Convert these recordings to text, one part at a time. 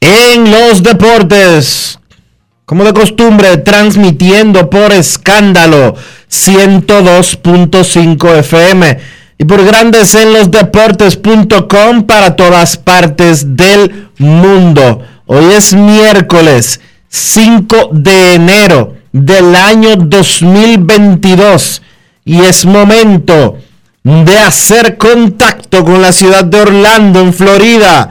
en los Deportes como de costumbre, transmitiendo por escándalo 102.5 FM y por grandes en los deportes.com para todas partes del mundo. Hoy es miércoles 5 de enero del año 2022 y es momento de hacer contacto con la ciudad de Orlando, en Florida,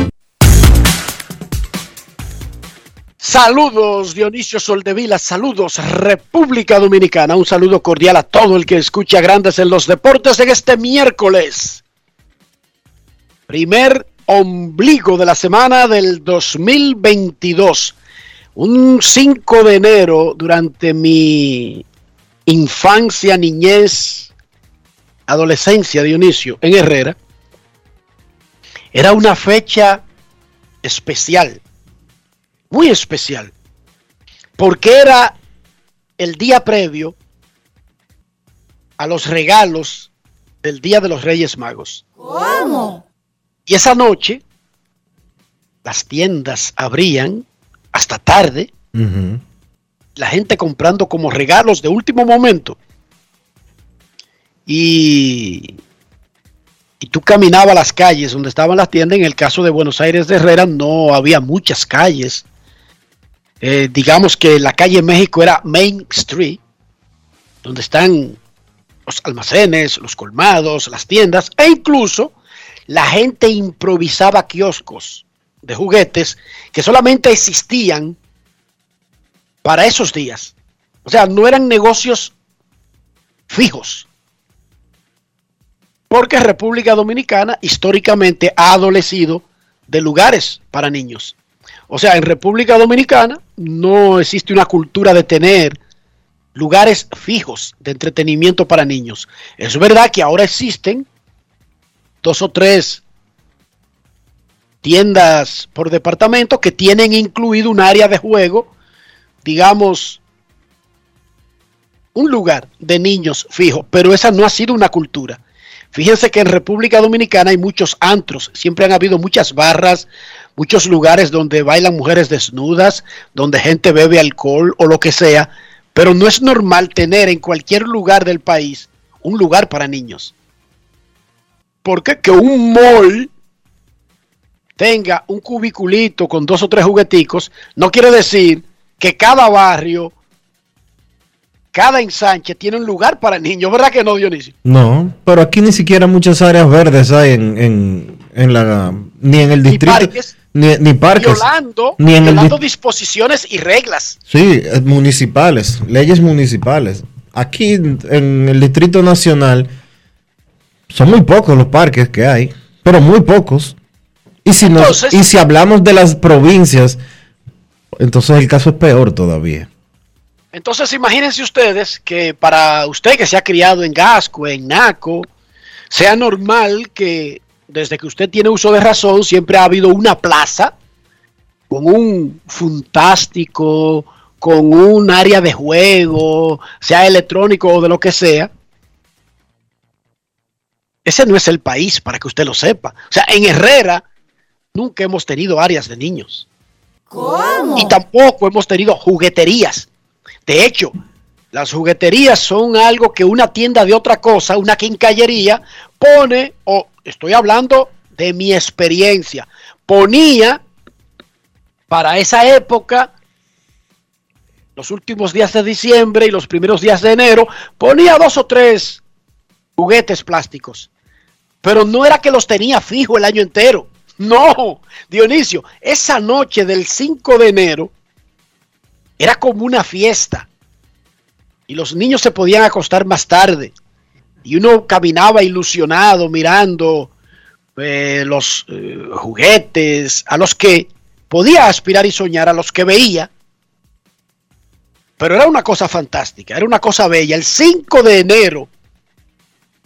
Saludos Dionisio Soldevila, saludos República Dominicana, un saludo cordial a todo el que escucha Grandes en los Deportes en este miércoles. Primer ombligo de la semana del 2022. Un 5 de enero durante mi infancia, niñez, adolescencia, Dionisio, en Herrera, era una fecha especial muy especial, porque era el día previo a los regalos del Día de los Reyes Magos. ¿Cómo? Y esa noche las tiendas abrían hasta tarde, la gente comprando como regalos de último momento. Y, y tú caminabas las calles donde estaban las tiendas. En el caso de Buenos Aires de Herrera no había muchas calles eh, digamos que la calle México era Main Street, donde están los almacenes, los colmados, las tiendas, e incluso la gente improvisaba kioscos de juguetes que solamente existían para esos días. O sea, no eran negocios fijos. Porque República Dominicana históricamente ha adolecido de lugares para niños. O sea, en República Dominicana no existe una cultura de tener lugares fijos de entretenimiento para niños. Es verdad que ahora existen dos o tres tiendas por departamento que tienen incluido un área de juego, digamos, un lugar de niños fijo, pero esa no ha sido una cultura. Fíjense que en República Dominicana hay muchos antros, siempre han habido muchas barras, muchos lugares donde bailan mujeres desnudas, donde gente bebe alcohol o lo que sea, pero no es normal tener en cualquier lugar del país un lugar para niños. Porque que un mall tenga un cubiculito con dos o tres jugueticos no quiere decir que cada barrio, cada ensanche tiene un lugar para niños, ¿verdad que no, Dionisio? No, pero aquí ni siquiera muchas áreas verdes hay en, en, en la ni en el distrito Ni, ni parques. violando, Ni en el violando di- disposiciones y reglas. Sí, eh, municipales, leyes municipales. Aquí en en el Distrito Nacional son muy pocos los parques que hay, pero muy pocos. Y si, nos- Entonces- y si hablamos de las provincias, entonces el caso es peor todavía. Entonces imagínense ustedes que para usted que se ha criado en Gasco, en Naco, sea normal que desde que usted tiene uso de razón siempre ha habido una plaza con un fantástico, con un área de juego, sea electrónico o de lo que sea. Ese no es el país, para que usted lo sepa. O sea, en Herrera nunca hemos tenido áreas de niños. Y tampoco hemos tenido jugueterías. De hecho, las jugueterías son algo que una tienda de otra cosa, una quincallería, pone, o estoy hablando de mi experiencia, ponía para esa época, los últimos días de diciembre y los primeros días de enero, ponía dos o tres juguetes plásticos. Pero no era que los tenía fijo el año entero. No, Dionisio, esa noche del 5 de enero era como una fiesta. Y los niños se podían acostar más tarde. Y uno caminaba ilusionado mirando eh, los eh, juguetes a los que podía aspirar y soñar, a los que veía. Pero era una cosa fantástica, era una cosa bella. El 5 de enero,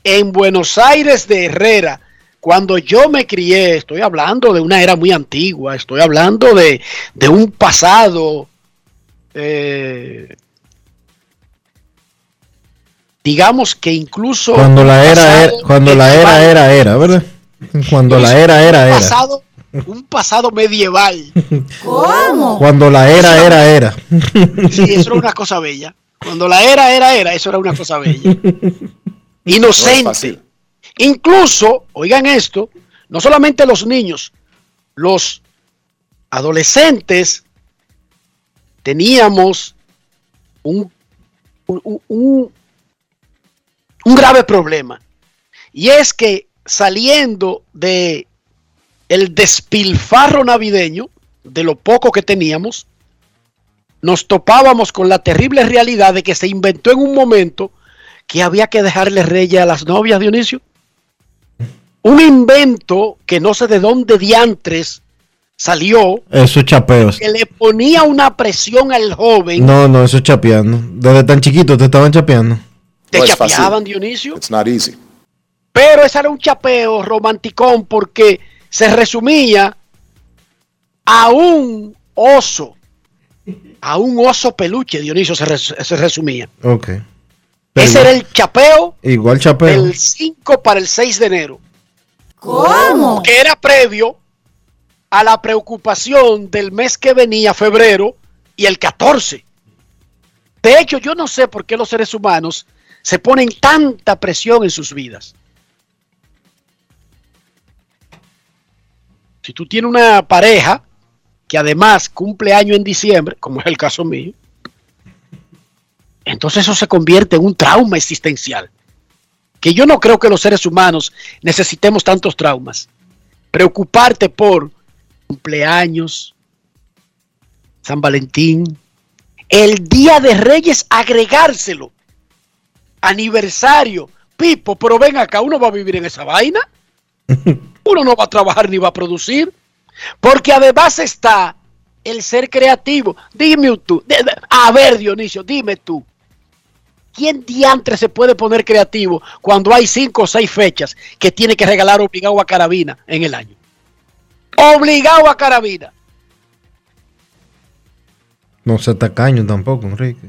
en Buenos Aires de Herrera, cuando yo me crié, estoy hablando de una era muy antigua, estoy hablando de, de un pasado, eh, digamos que incluso... Cuando la era, pasado era cuando la era medieval. era era, ¿verdad? Cuando la era era un era. pasado, un pasado medieval. Cuando la era era era. Sí, eso era una cosa bella. Cuando la era era era, eso era una cosa bella. Inocente. Incluso, oigan esto, no solamente los niños, los adolescentes teníamos un, un, un- un grave problema. Y es que saliendo de el despilfarro navideño, de lo poco que teníamos, nos topábamos con la terrible realidad de que se inventó en un momento que había que dejarle reyes a las novias, Dionisio. Un invento que no sé de dónde diantres salió, Eso es chapeos. que le ponía una presión al joven, No, no, eso es chapeando. Desde tan chiquito te estaban chapeando. Te No es fácil. chapeaban, Dionisio. It's not easy. Pero ese era un chapeo romanticón porque se resumía a un oso, a un oso peluche, Dionisio se, res- se resumía. Ok. Ese era el chapeo Igual chapeo. del 5 para el 6 de enero. ¿Cómo? Que era previo a la preocupación del mes que venía, febrero, y el 14. De hecho, yo no sé por qué los seres humanos se ponen tanta presión en sus vidas. Si tú tienes una pareja que además cumple año en diciembre, como es el caso mío, entonces eso se convierte en un trauma existencial. Que yo no creo que los seres humanos necesitemos tantos traumas. Preocuparte por cumpleaños, San Valentín, el Día de Reyes, agregárselo, aniversario, Pipo, pero ven acá, uno va a vivir en esa vaina. Uno no va a trabajar ni va a producir. Porque además está el ser creativo. Dime tú. A ver, Dionisio, dime tú. ¿Quién diantre se puede poner creativo cuando hay cinco o seis fechas que tiene que regalar obligado a carabina en el año? Obligado a carabina. No sea tacaño tampoco, Enrique.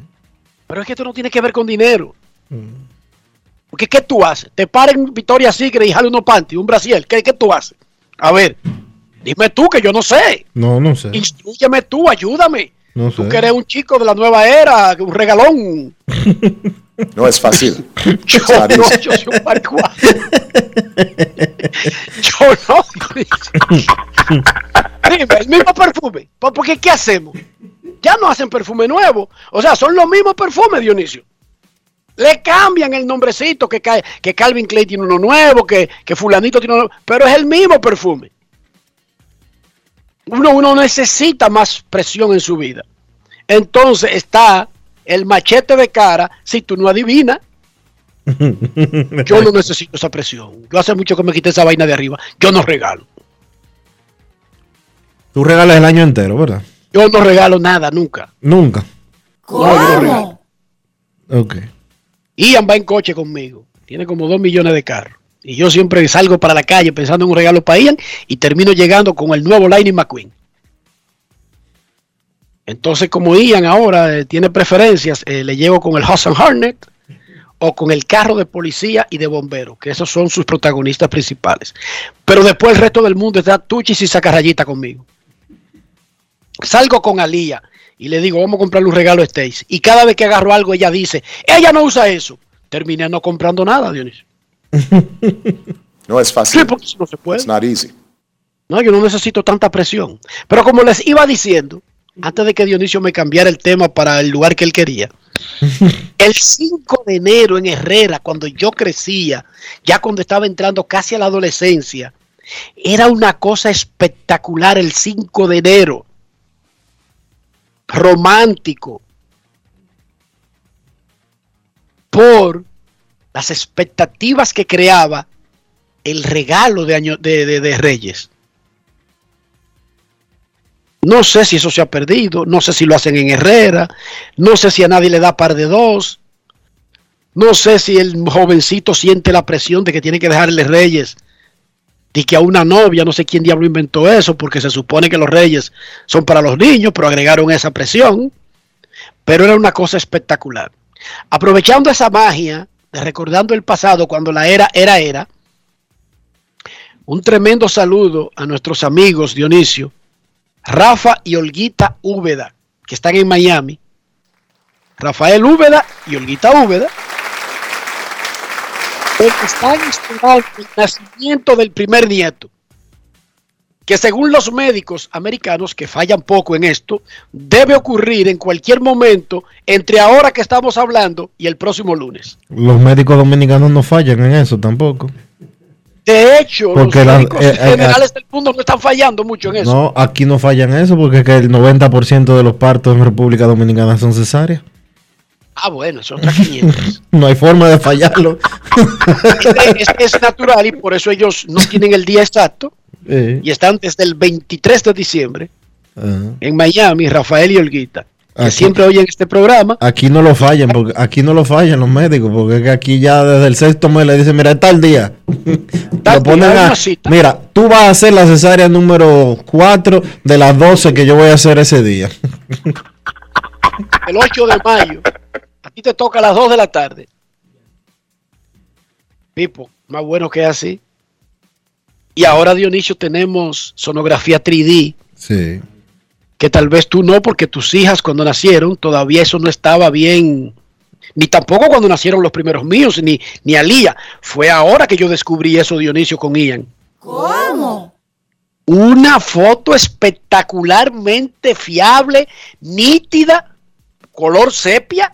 Pero es que esto no tiene que ver con dinero. Porque ¿qué tú haces? Te paren Victoria Secret y jale unos panty, un brasiel. ¿Qué, ¿Qué tú haces? A ver, dime tú que yo no sé. No, no sé. Instruyeme tú, ayúdame. No Tú sé. que eres un chico de la nueva era, un regalón. No es fácil. Yo no, yo soy un marihuana. Yo no. Dime, el mismo perfume. ¿Por por qué qué hacemos? Ya no hacen perfume nuevo. O sea, son los mismos perfumes, Dionisio. Le cambian el nombrecito, que, que Calvin Klein tiene uno nuevo, que, que fulanito tiene uno nuevo, pero es el mismo perfume. Uno, uno necesita más presión en su vida. Entonces está el machete de cara si tú no adivinas. Yo no necesito esa presión. Yo hace mucho que me quité esa vaina de arriba. Yo no regalo. Tú regalas el año entero, ¿verdad? Yo no regalo nada, nunca. Nunca. No, yo no regalo. Ok. Ian va en coche conmigo. Tiene como dos millones de carros. Y yo siempre salgo para la calle pensando en un regalo para Ian y termino llegando con el nuevo Lightning McQueen. Entonces, como Ian ahora eh, tiene preferencias, eh, le llevo con el Hudson Hornet o con el carro de policía y de bombero, que esos son sus protagonistas principales. Pero después el resto del mundo está tuchis y saca rayita conmigo. Salgo con Alía y le digo, vamos a comprarle un regalo a Stacy. Y cada vez que agarro algo, ella dice, ella no usa eso. Terminé no comprando nada, Dionisio. No es Sí, fácil. porque eso no se puede. It's not easy. No, yo no necesito tanta presión. Pero como les iba diciendo, antes de que Dionisio me cambiara el tema para el lugar que él quería, el 5 de enero en Herrera, cuando yo crecía, ya cuando estaba entrando casi a la adolescencia, era una cosa espectacular el 5 de enero. Romántico. Por las expectativas que creaba el regalo de, año, de, de, Reyes. No sé si eso se ha perdido, no sé si lo hacen en Herrera, no sé si a nadie le da par de dos, no sé si el jovencito siente la presión de que tiene que dejarle Reyes y que a una novia, no sé quién diablo inventó eso, porque se supone que los Reyes son para los niños, pero agregaron esa presión, pero era una cosa espectacular. Aprovechando esa magia, recordando el pasado cuando la era era era, un tremendo saludo a nuestros amigos Dionisio, Rafa y Olguita Úbeda, que están en Miami. Rafael Úbeda y Olguita Úbeda. Porque están esperando el nacimiento del primer nieto. Que según los médicos americanos, que fallan poco en esto, debe ocurrir en cualquier momento entre ahora que estamos hablando y el próximo lunes. Los médicos dominicanos no fallan en eso tampoco. De hecho, Porque los médicos eh, eh, generales del mundo no están fallando mucho en eso. No, aquí no fallan en eso porque es que el 90% de los partos en República Dominicana son cesáreas. Ah, bueno, son otras 500. No hay forma de fallarlo. Este- este es natural y por eso ellos no tienen el día exacto Eh, y están desde el 23 de diciembre en Miami, Rafael y Olguita, que Aquí- siempre oyen este programa. Aquí no lo fallan, porque aquí no lo fallan los médicos, porque aquí ya desde el sexto mes le dicen, mira, es tal día. Tal Lo ponen a- mira, tú vas a hacer la cesárea número 4 de las 12 que yo voy a hacer ese día. El 8 de mayo, ti te toca a las 2 de la tarde. Pipo, más bueno que así. Y ahora, Dionisio, tenemos sonografía 3D. Sí. que tal vez tú no, porque tus hijas cuando nacieron todavía eso no estaba bien, ni tampoco cuando nacieron los primeros míos, ni, ni Alía. Fue ahora que yo descubrí eso, Dionisio, con Ian. ¿Cómo? Una foto espectacularmente fiable, nítida, color sepia,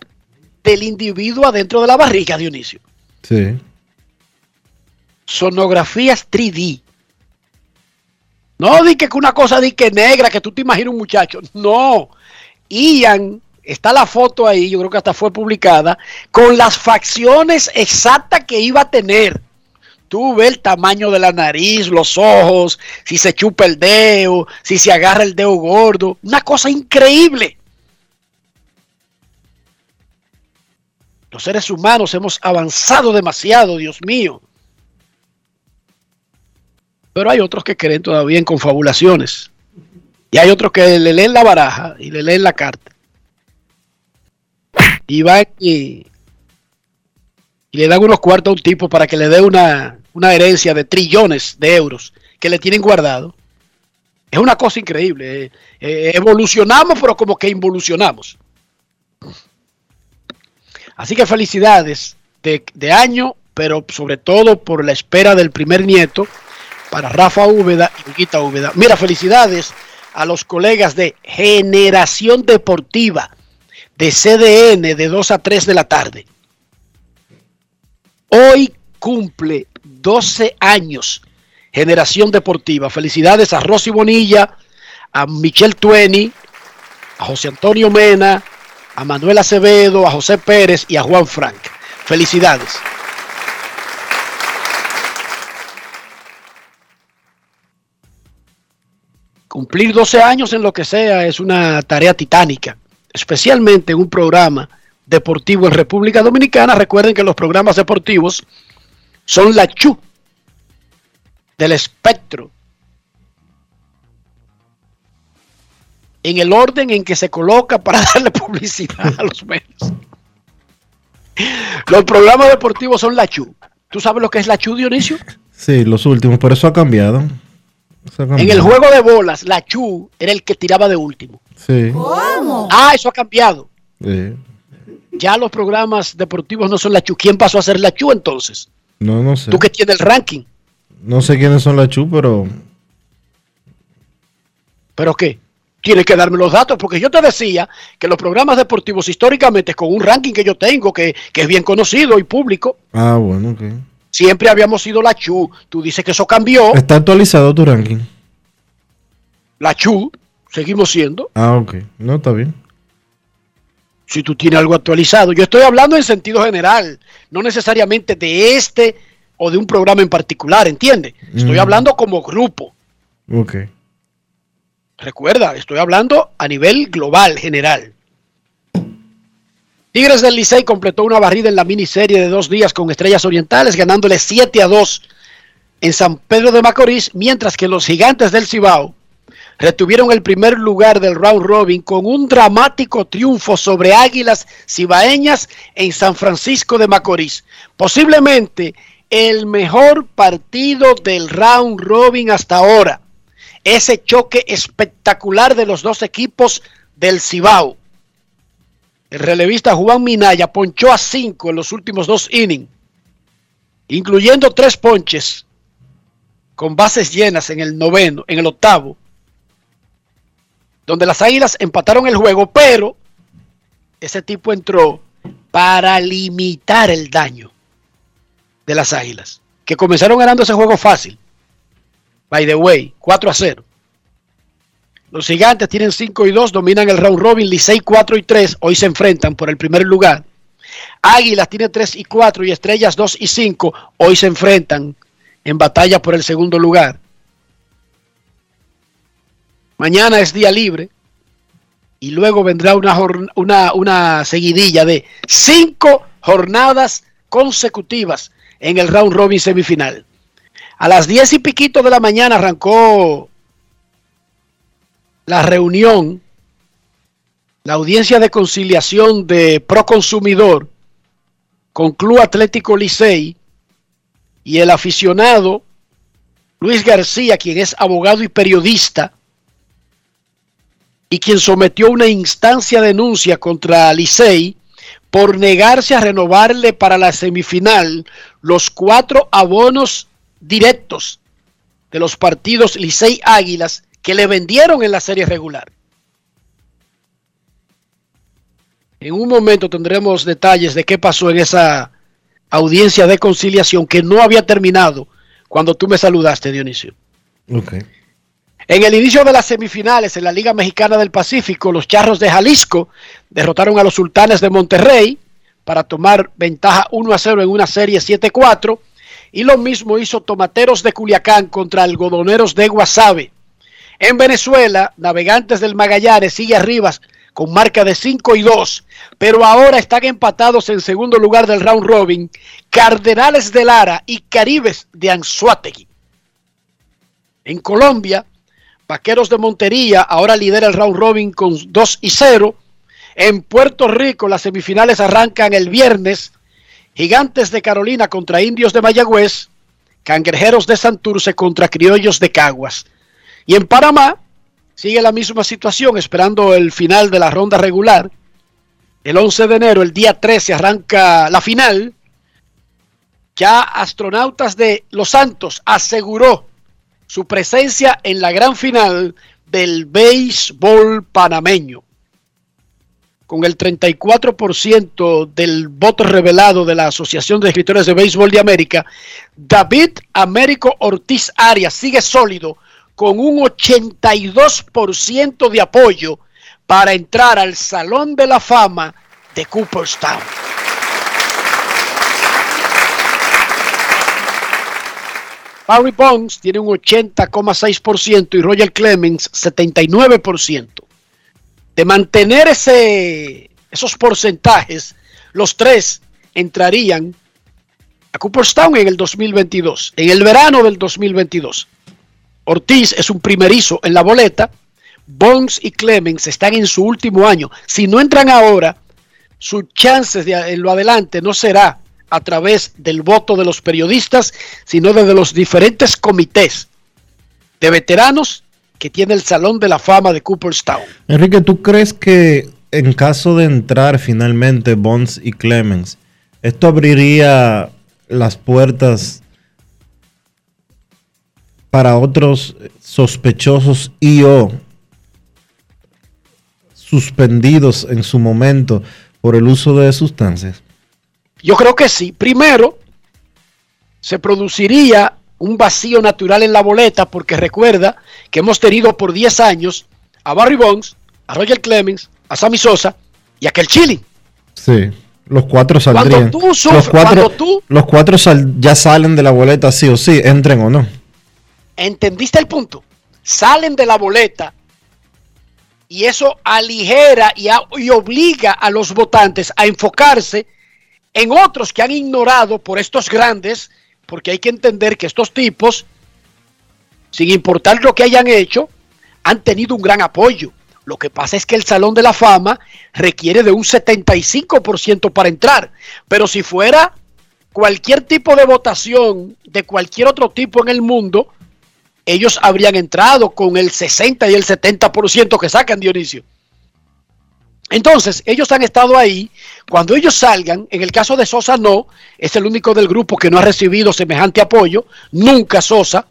del individuo adentro de la barriga, Dionisio. Sí. Sonografías 3D. No di que una cosa di que negra, que tú te imaginas un muchacho. No. Ian, está la foto ahí, yo creo que hasta fue publicada, con las facciones exactas que iba a tener. Tú ves el tamaño de la nariz, los ojos, si se chupa el dedo, si se agarra el dedo gordo. Una cosa increíble. Los seres humanos hemos avanzado demasiado, Dios mío. Pero hay otros que creen todavía en confabulaciones. Y hay otros que le leen la baraja y le leen la carta. Y van y, y le dan unos cuartos a un tipo para que le dé una, una herencia de trillones de euros que le tienen guardado. Es una cosa increíble. eh, eh, evolucionamos, pero como que involucionamos. Así que felicidades de, año, pero sobre todo por la espera del primer nieto para Rafa Úbeda y Huguita Úbeda. Mira, felicidades a los colegas de Generación Deportiva de CDN de 2 a 3 de la tarde. Hoy cumple 12 años Generación Deportiva. Felicidades a Rosy Bonilla, a Michelle Tueni, a José Antonio Mena, a Manuel Acevedo, a José Pérez y a Juan Frank. Felicidades. Cumplir 12 años en lo que sea es una tarea titánica, especialmente en un programa deportivo en República Dominicana. Recuerden que los programas deportivos son la chu del espectro en el orden en que se coloca para darle publicidad a los medios. Los programas deportivos son la chu. ¿Tú sabes lo que es la chu, Dionisio? Sí, los últimos, pero eso ha cambiado. Eso ha En el juego de bolas, la chu era el que tiraba de último. Sí, Ah, eso ha cambiado. sí. Ya los programas deportivos no son la chu. ¿Quién pasó a ser la chu entonces? No, no sé. Tú que tienes el ranking. No sé quiénes son las Chu, pero ¿Pero qué? Tienes que darme los datos, porque yo te decía que los programas deportivos históricamente, con un ranking que yo tengo, que, que es bien conocido y público, Ah, bueno, ok. siempre habíamos sido la Chu. Tú dices que eso cambió. Está actualizado tu ranking. La Chu, seguimos siendo. Ah, ok. No, está bien. Si tú tienes algo actualizado. Yo estoy hablando en sentido general, no necesariamente de este o de un programa en particular, ¿entiendes? Estoy Mm. hablando como grupo. Ok. Recuerda, estoy hablando a nivel global, general. Tigres del Licey completó una barrida en la miniserie de dos días con Estrellas Orientales, ganándole 7 a 2 en San Pedro de Macorís, mientras que los gigantes del Cibao retuvieron el primer lugar del round robin con un dramático triunfo sobre Águilas Cibaeñas en San Francisco de Macorís. Posiblemente el mejor partido del round robin hasta ahora ese choque espectacular de los dos equipos del Cibao. El relevista Juan Minaya ponchó a cinco en los últimos dos innings, incluyendo tres ponches con bases llenas en el noveno, en el octavo, donde las Águilas empataron el juego, pero ese tipo entró para limitar el daño de las Águilas, que comenzaron ganando ese juego fácil. By the way, 4 a 0. Los gigantes tienen 5 y 2, dominan el round robin, Licey 4 y 3, hoy se enfrentan por el primer lugar. Águilas tiene 3 y 4 y Estrellas 2 y 5, hoy se enfrentan en batalla por el segundo lugar. Mañana es día libre y luego vendrá una, una, una seguidilla de 5 jornadas consecutivas en el round robin semifinal. A las diez y piquito de la mañana arrancó la reunión, la audiencia de conciliación de Proconsumidor con Club Atlético Licey y el aficionado Luis García, quien es abogado y periodista y quien sometió una instancia de denuncia contra Licey por negarse a renovarle para la semifinal los cuatro abonos directos de los partidos Licey Águilas que le vendieron en la serie regular. En un momento tendremos detalles de qué pasó en esa audiencia de conciliación que no había terminado cuando tú me saludaste, Dionisio. Ok. En el inicio de las semifinales en la Liga Mexicana del Pacífico, los Charros de Jalisco derrotaron a los Sultanes de Monterrey para tomar ventaja 1 a 0 en una serie 7-4. Y lo mismo hizo Tomateros de Culiacán contra Algodoneros de Guasave. En Venezuela, Navegantes del Magallanes sigue arriba con marca de 5 y 2, pero ahora están empatados en segundo lugar del round robin Cardenales de Lara y Caribes de Anzuategui. En Colombia, Vaqueros de Montería ahora lidera el round robin con 2 y 0. En Puerto Rico las semifinales arrancan el viernes. Gigantes de Carolina contra Indios de Mayagüez. Cangrejeros de Santurce contra Criollos de Caguas. Y en Panamá sigue la misma situación esperando el final de la ronda regular. El 11 de enero, el día 13, arranca la final. Ya Astronautas de Los Santos aseguró su presencia en la gran final del béisbol panameño. Con el 34% del voto revelado de la Asociación de Escritores de Béisbol de América, David Américo Ortiz Arias sigue sólido con un 82% de apoyo para entrar al Salón de la Fama de Cooperstown. Barry Bonds tiene un 80,6% y Roger Clemens 79%. De mantener ese, esos porcentajes, los tres entrarían a Cooperstown en el 2022, en el verano del 2022. Ortiz es un primerizo en la boleta. Bonds y Clemens están en su último año. Si no entran ahora, sus chances de en lo adelante no será a través del voto de los periodistas, sino desde los diferentes comités de veteranos que tiene el Salón de la Fama de Cooperstown. Enrique, ¿tú crees que en caso de entrar finalmente Bonds y Clemens, esto abriría las puertas para otros sospechosos y o suspendidos en su momento por el uso de sustancias? Yo creo que sí. Primero, se produciría un vacío natural en la boleta porque recuerda que hemos tenido por 10 años a Barry Bonds, a Roger Clemens, a Sammy Sosa y a Kel Chilling. Sí, los cuatro saldrían. Cuando tú sufres, los cuatro, cuando tú los cuatro sal- ya salen de la boleta sí o sí, entren o no. ¿Entendiste el punto? Salen de la boleta y eso aligera y, a- y obliga a los votantes a enfocarse en otros que han ignorado por estos grandes, porque hay que entender que estos tipos, sin importar lo que hayan hecho, han tenido un gran apoyo. Lo que pasa es que el Salón de la Fama requiere de un 75% para entrar, pero si fuera cualquier tipo de votación de cualquier otro tipo en el mundo, ellos habrían entrado con el 60 y el 70% que sacan Dionisio. Entonces, ellos han estado ahí. Cuando ellos salgan, en el caso de Sosa no, es el único del grupo que no ha recibido semejante apoyo. Nunca Sosa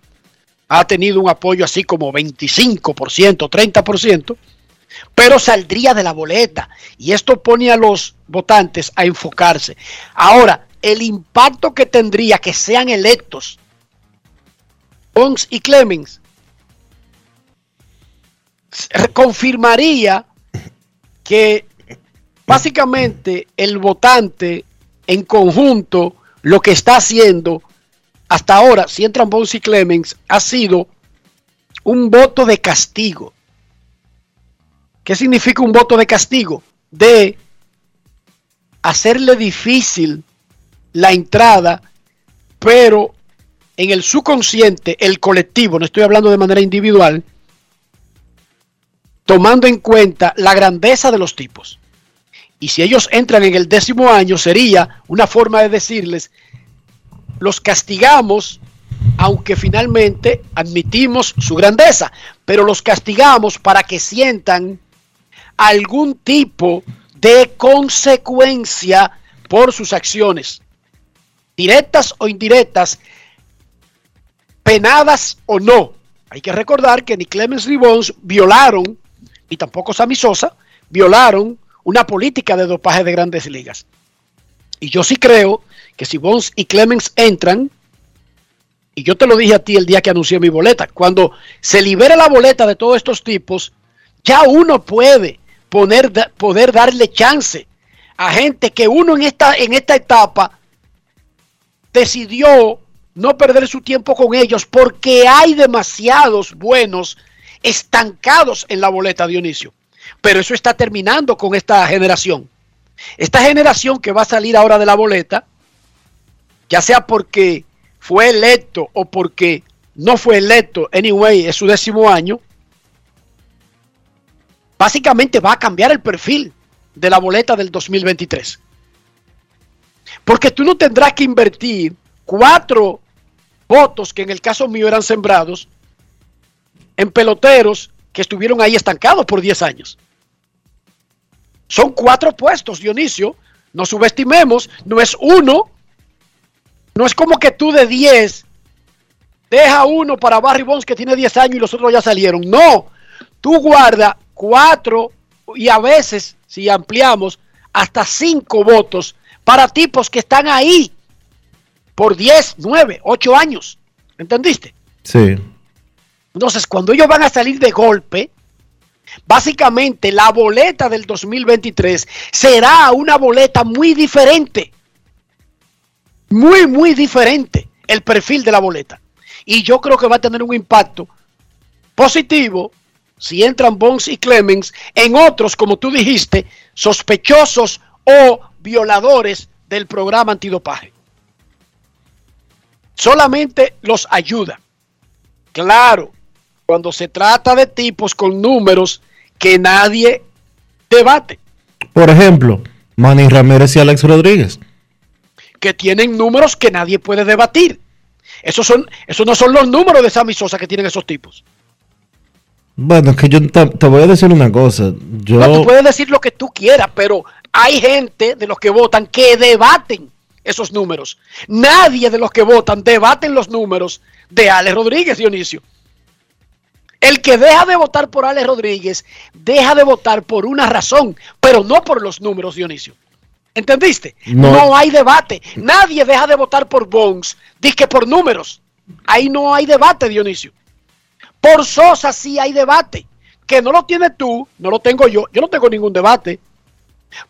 ha tenido un apoyo así como 25%, 30%, pero saldría de la boleta. Y esto pone a los votantes a enfocarse. Ahora, el impacto que tendría que sean electos Bonds y Clemens confirmaría que básicamente el votante en conjunto lo que está haciendo hasta ahora, si entran Bonds y Clemens, ha sido un voto de castigo. ¿Qué significa un voto de castigo? De hacerle difícil la entrada, pero en el subconsciente, el colectivo, no estoy hablando de manera individual, tomando en cuenta la grandeza de los tipos. Y si ellos entran en el décimo año, sería una forma de decirles, los castigamos, aunque finalmente admitimos su grandeza, pero los castigamos para que sientan algún tipo de consecuencia por sus acciones, directas o indirectas, penadas o no. Hay que recordar que ni Clemens ni Bonds violaron, y tampoco Sammy Sosa, violaron una política de dopaje de grandes ligas. Y yo sí creo que si Bonds y Clemens entran, y yo te lo dije a ti el día que anuncié mi boleta, cuando se libere la boleta de todos estos tipos, ya uno puede poner, poder darle chance a gente que uno en esta, en esta etapa decidió no perder su tiempo con ellos porque hay demasiados buenos estancados en la boleta, Dionisio. Pero eso está terminando con esta generación. Esta generación que va a salir ahora de la boleta, ya sea porque fue electo o porque no fue electo, anyway, es su décimo año, básicamente va a cambiar el perfil de la boleta del 2023. Porque tú no tendrás que invertir cuatro votos que en el caso mío eran sembrados en peloteros que estuvieron ahí estancados por 10 años. Son cuatro puestos, Dionisio. No subestimemos, no es uno. No es como que tú de 10 deja uno para Barry Bonds que tiene 10 años y los otros ya salieron. No, tú guarda cuatro y a veces, si ampliamos, hasta cinco votos para tipos que están ahí por 10, 9, 8 años. ¿Entendiste? Sí. Entonces, cuando ellos van a salir de golpe, básicamente la boleta del 2023 será una boleta muy diferente. Muy, muy diferente el perfil de la boleta. Y yo creo que va a tener un impacto positivo si entran Bones y Clemens en otros, como tú dijiste, sospechosos o violadores del programa antidopaje. Solamente los ayuda. Claro, cuando se trata de tipos con números que nadie debate. Por ejemplo, Manny Ramírez y Alex Rodríguez. Que tienen números que nadie puede debatir. Esos, son, esos no son los números de Sammy Sosa que tienen esos tipos. Bueno, es que yo te, te voy a decir una cosa. Yo... No, tú puedes decir lo que tú quieras, pero hay gente de los que votan que debaten esos números. Nadie de los que votan debaten los números de Alex Rodríguez, Dionisio. El que deja de votar por Alex Rodríguez, deja de votar por una razón, pero no por los números, Dionisio. ¿Entendiste? No. No, hay debate. Nadie deja de votar por Bones, dice que por números. Ahí no hay debate, Dionisio. Por Sosa sí hay debate. Que no lo tienes tú, no lo tengo yo. Yo no tengo ningún debate.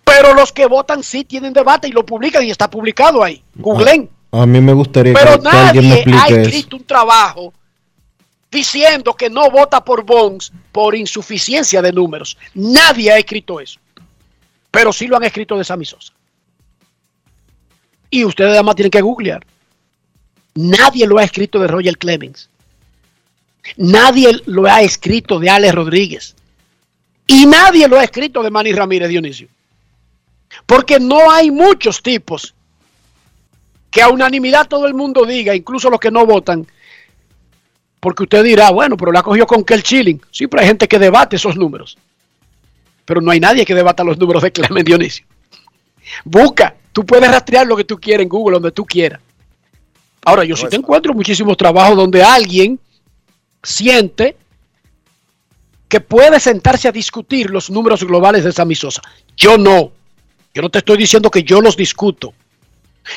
Pero los que votan sí tienen debate y lo publican y está publicado ahí. Googlen. A mí me gustaría Pero que, que alguien me nadie ha explique eso. escrito un trabajo diciendo que no vota por Bones por insuficiencia de números. Nadie ha escrito eso. Pero sí lo han escrito de Sammy Sosa. Y ustedes además tienen que googlear. Nadie lo ha escrito de Roger Clemens. Nadie lo ha escrito de Alex Rodríguez. Y nadie lo ha escrito de Manny Ramírez Dionisio. Porque no hay muchos tipos que a unanimidad todo el mundo diga, incluso los que no votan, porque usted dirá, bueno, pero la cogió con Kel Chilling. Siempre hay gente que debate esos números. Pero no hay nadie que debata los números de Clemente Dionisio. Busca, tú puedes rastrear lo que tú quieras en Google, donde tú quieras. Ahora, yo sí te encuentro muchísimos trabajos donde alguien siente que puede sentarse a discutir los números globales de Sammy Sosa. Yo no. Yo no te estoy diciendo que yo los discuto.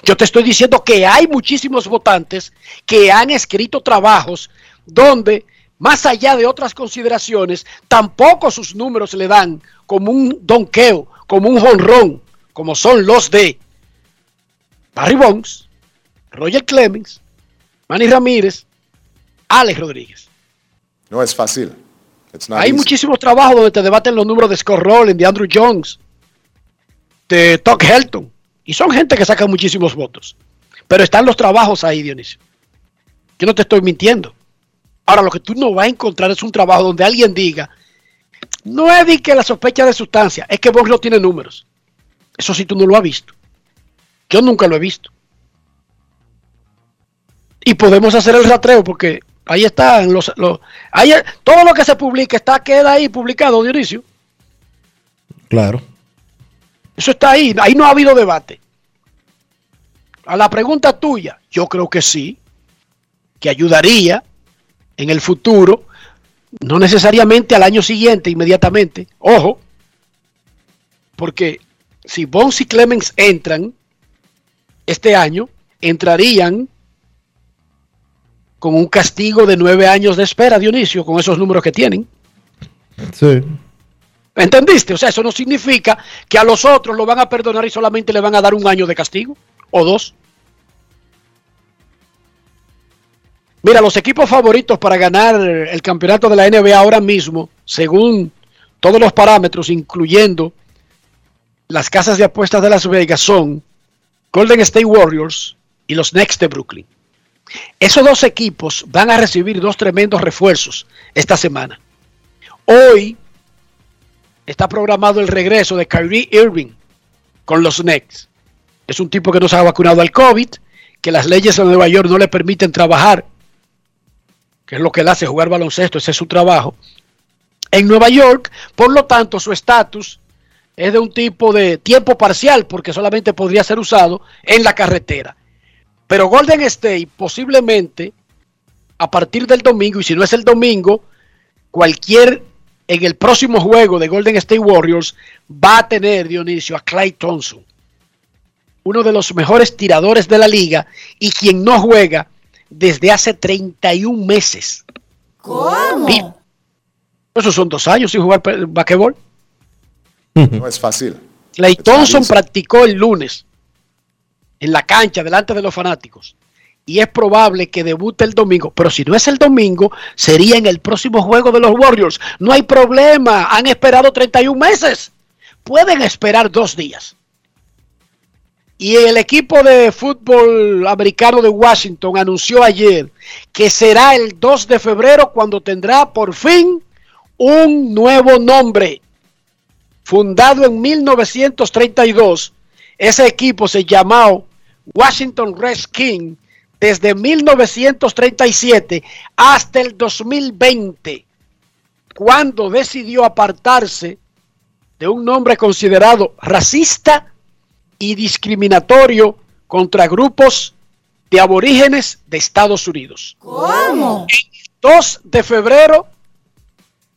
Yo te estoy diciendo que hay muchísimos votantes que han escrito trabajos donde, más allá de otras consideraciones, tampoco sus números le dan como un donqueo, como un jonrón, como son los de Barry Bonds, Roger Clemens, Manny Ramírez, Alex Rodríguez. No es fácil. Hay easy. muchísimos trabajos donde te debaten los números de Scott Rowland, de Andrew Jones, de Tuck Helton. Y son gente que saca muchísimos votos. Pero están los trabajos ahí, Dionisio. Yo no te estoy mintiendo. Ahora, lo que tú no vas a encontrar es un trabajo donde alguien diga, no es de que la sospecha de sustancia, es que Box no tiene números. Eso sí tú no lo has visto. Yo nunca lo he visto. Y podemos hacer el rastreo porque ahí están los, los ahí, todo lo que se publica está queda ahí publicado, Dionisio. Claro. Eso está ahí, ahí no ha habido debate. A la pregunta tuya, yo creo que sí, que ayudaría en el futuro, no necesariamente al año siguiente, inmediatamente, ojo, porque si Bones y Clemens entran este año, entrarían con un castigo de nueve años de espera, Dionisio, con esos números que tienen. Sí. ¿Entendiste? O sea, eso no significa que a los otros lo van a perdonar y solamente le van a dar un año de castigo o dos. Mira, los equipos favoritos para ganar el campeonato de la NBA ahora mismo, según todos los parámetros, incluyendo las casas de apuestas de Las Vegas, son Golden State Warriors y los Knicks de Brooklyn. Esos dos equipos van a recibir dos tremendos refuerzos esta semana. Hoy está programado el regreso de Kyrie Irving con los Knicks. Es un tipo que no se ha vacunado al COVID, que las leyes de Nueva York no le permiten trabajar, que es lo que le hace jugar baloncesto, ese es su trabajo. En Nueva York, por lo tanto, su estatus es de un tipo de tiempo parcial, porque solamente podría ser usado en la carretera. Pero Golden State posiblemente a partir del domingo, y si no es el domingo, cualquier en el próximo juego de Golden State Warriors va a tener Dionisio a Clay Thompson, uno de los mejores tiradores de la liga y quien no juega desde hace 31 meses. ¿Cómo? Esos son dos años sin jugar basquetbol. No es fácil. Clay Thompson practicó el lunes en la cancha delante de los fanáticos y es probable que debute el domingo, pero si no es el domingo, sería en el próximo juego de los Warriors. No hay problema, han esperado 31 meses, pueden esperar dos días. Y el equipo de fútbol americano de Washington anunció ayer que será el 2 de febrero cuando tendrá por fin un nuevo nombre. Fundado en 1932, ese equipo se llamó Washington Redskins desde 1937 hasta el 2020, cuando decidió apartarse de un nombre considerado racista y discriminatorio contra grupos de aborígenes de Estados Unidos. ¿Cómo? 2 de febrero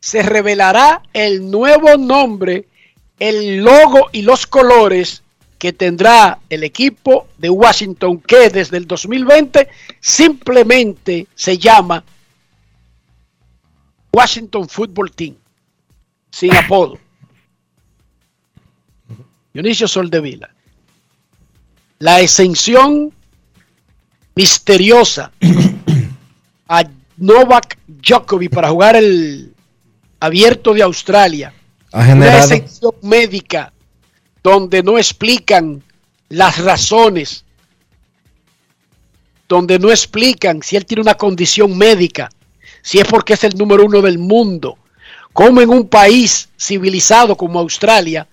se revelará el nuevo nombre, el logo y los colores que tendrá el equipo de Washington que desde el 2020 simplemente se llama Washington Football Team, sin apodo. Dionisio Soldevila. La exención misteriosa a Novak Djokovic para jugar el abierto de Australia. Ha Una exención médica donde no explican las razones, donde no explican si él tiene una condición médica, si es porque es el número uno del mundo, como en un país civilizado como Australia,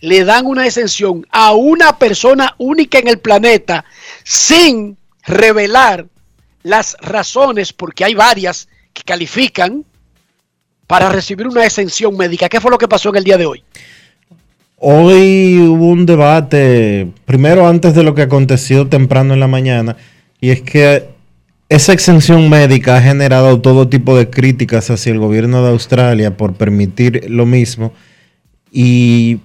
le dan una exención a una persona única en el planeta sin revelar las razones, porque hay varias que califican para recibir una exención médica. ¿Qué fue lo que pasó en el día de hoy? hoy hubo un debate, primero antes de lo que aconteció temprano en la mañana, y es que esa exención médica ha generado todo tipo de críticas hacia el gobierno de Australia por permitir lo mismo y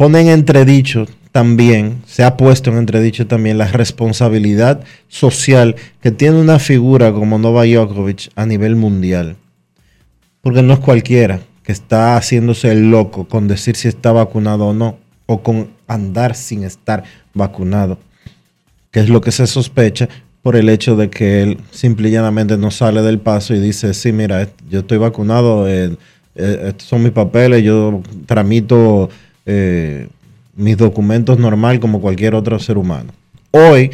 pone en entredicho también, se ha puesto en entredicho también la responsabilidad social que tiene una figura como Novak Djokovic a nivel mundial. Porque no es cualquiera que está haciéndose el loco con decir si está vacunado o no, o con andar sin estar vacunado, que es lo que se sospecha por el hecho de que él simple y llanamente no sale del paso y dice, sí, mira, yo estoy vacunado, eh, eh, estos son mis papeles, yo tramito eh, mis documentos normal como cualquier otro ser humano. Hoy,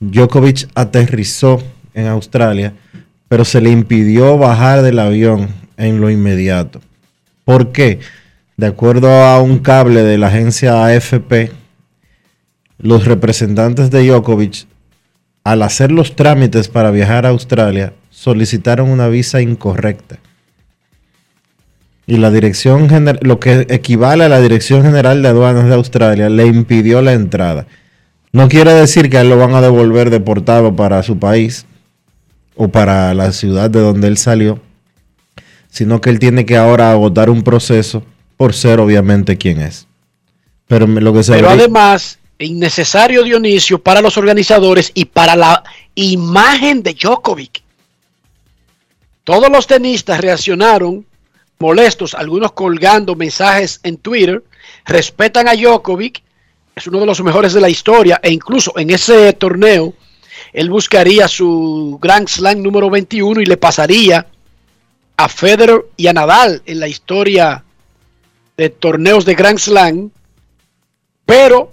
Djokovic aterrizó en Australia, pero se le impidió bajar del avión en lo inmediato. ¿Por qué? De acuerdo a un cable de la agencia AFP, los representantes de Djokovic, al hacer los trámites para viajar a Australia, solicitaron una visa incorrecta. Y la dirección gener- lo que equivale a la Dirección General de Aduanas de Australia le impidió la entrada. No quiere decir que a él lo van a devolver deportado para su país o para la ciudad de donde él salió, sino que él tiene que ahora agotar un proceso por ser obviamente quien es. Pero lo que se Pero habría- además, innecesario Dionisio para los organizadores y para la imagen de Djokovic. Todos los tenistas reaccionaron molestos, algunos colgando mensajes en Twitter, respetan a Djokovic, es uno de los mejores de la historia, e incluso en ese torneo, él buscaría su Grand Slam número 21 y le pasaría a Federer y a Nadal en la historia de torneos de Grand Slam, pero,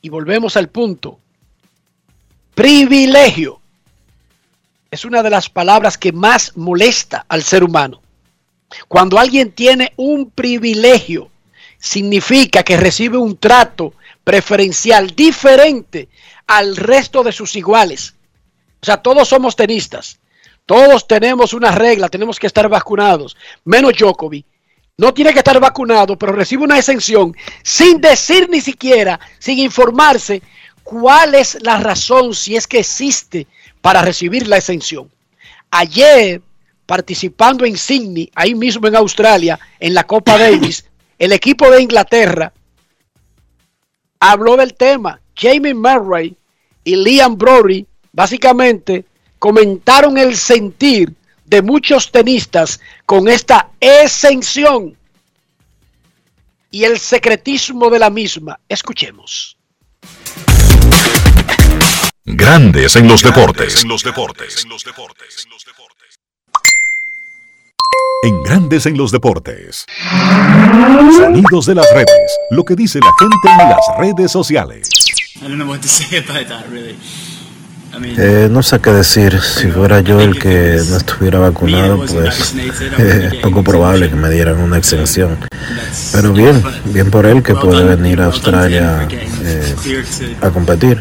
y volvemos al punto, privilegio es una de las palabras que más molesta al ser humano. Cuando alguien tiene un privilegio, significa que recibe un trato preferencial diferente al resto de sus iguales. O sea, todos somos tenistas. Todos tenemos una regla, tenemos que estar vacunados, menos Djokovic. No tiene que estar vacunado, pero recibe una exención sin decir ni siquiera, sin informarse cuál es la razón, si es que existe, para recibir la exención. Ayer, participando en Sydney, ahí mismo en Australia, en la Copa Davis, el equipo de Inglaterra habló del tema. Jamie Murray y Liam Brody básicamente comentaron el sentir de muchos tenistas con esta exención y el secretismo de la misma. Escuchemos. Grandes en los deportes. En los deportes. En Grandes en los deportes. Sonidos de las redes. Lo que dice la gente en las redes sociales. Eh, no sé qué decir. Si fuera yo el que no estuviera vacunado, pues es poco probable que me dieran una exención. Pero bien, bien por él que puede venir a Australia eh, a competir.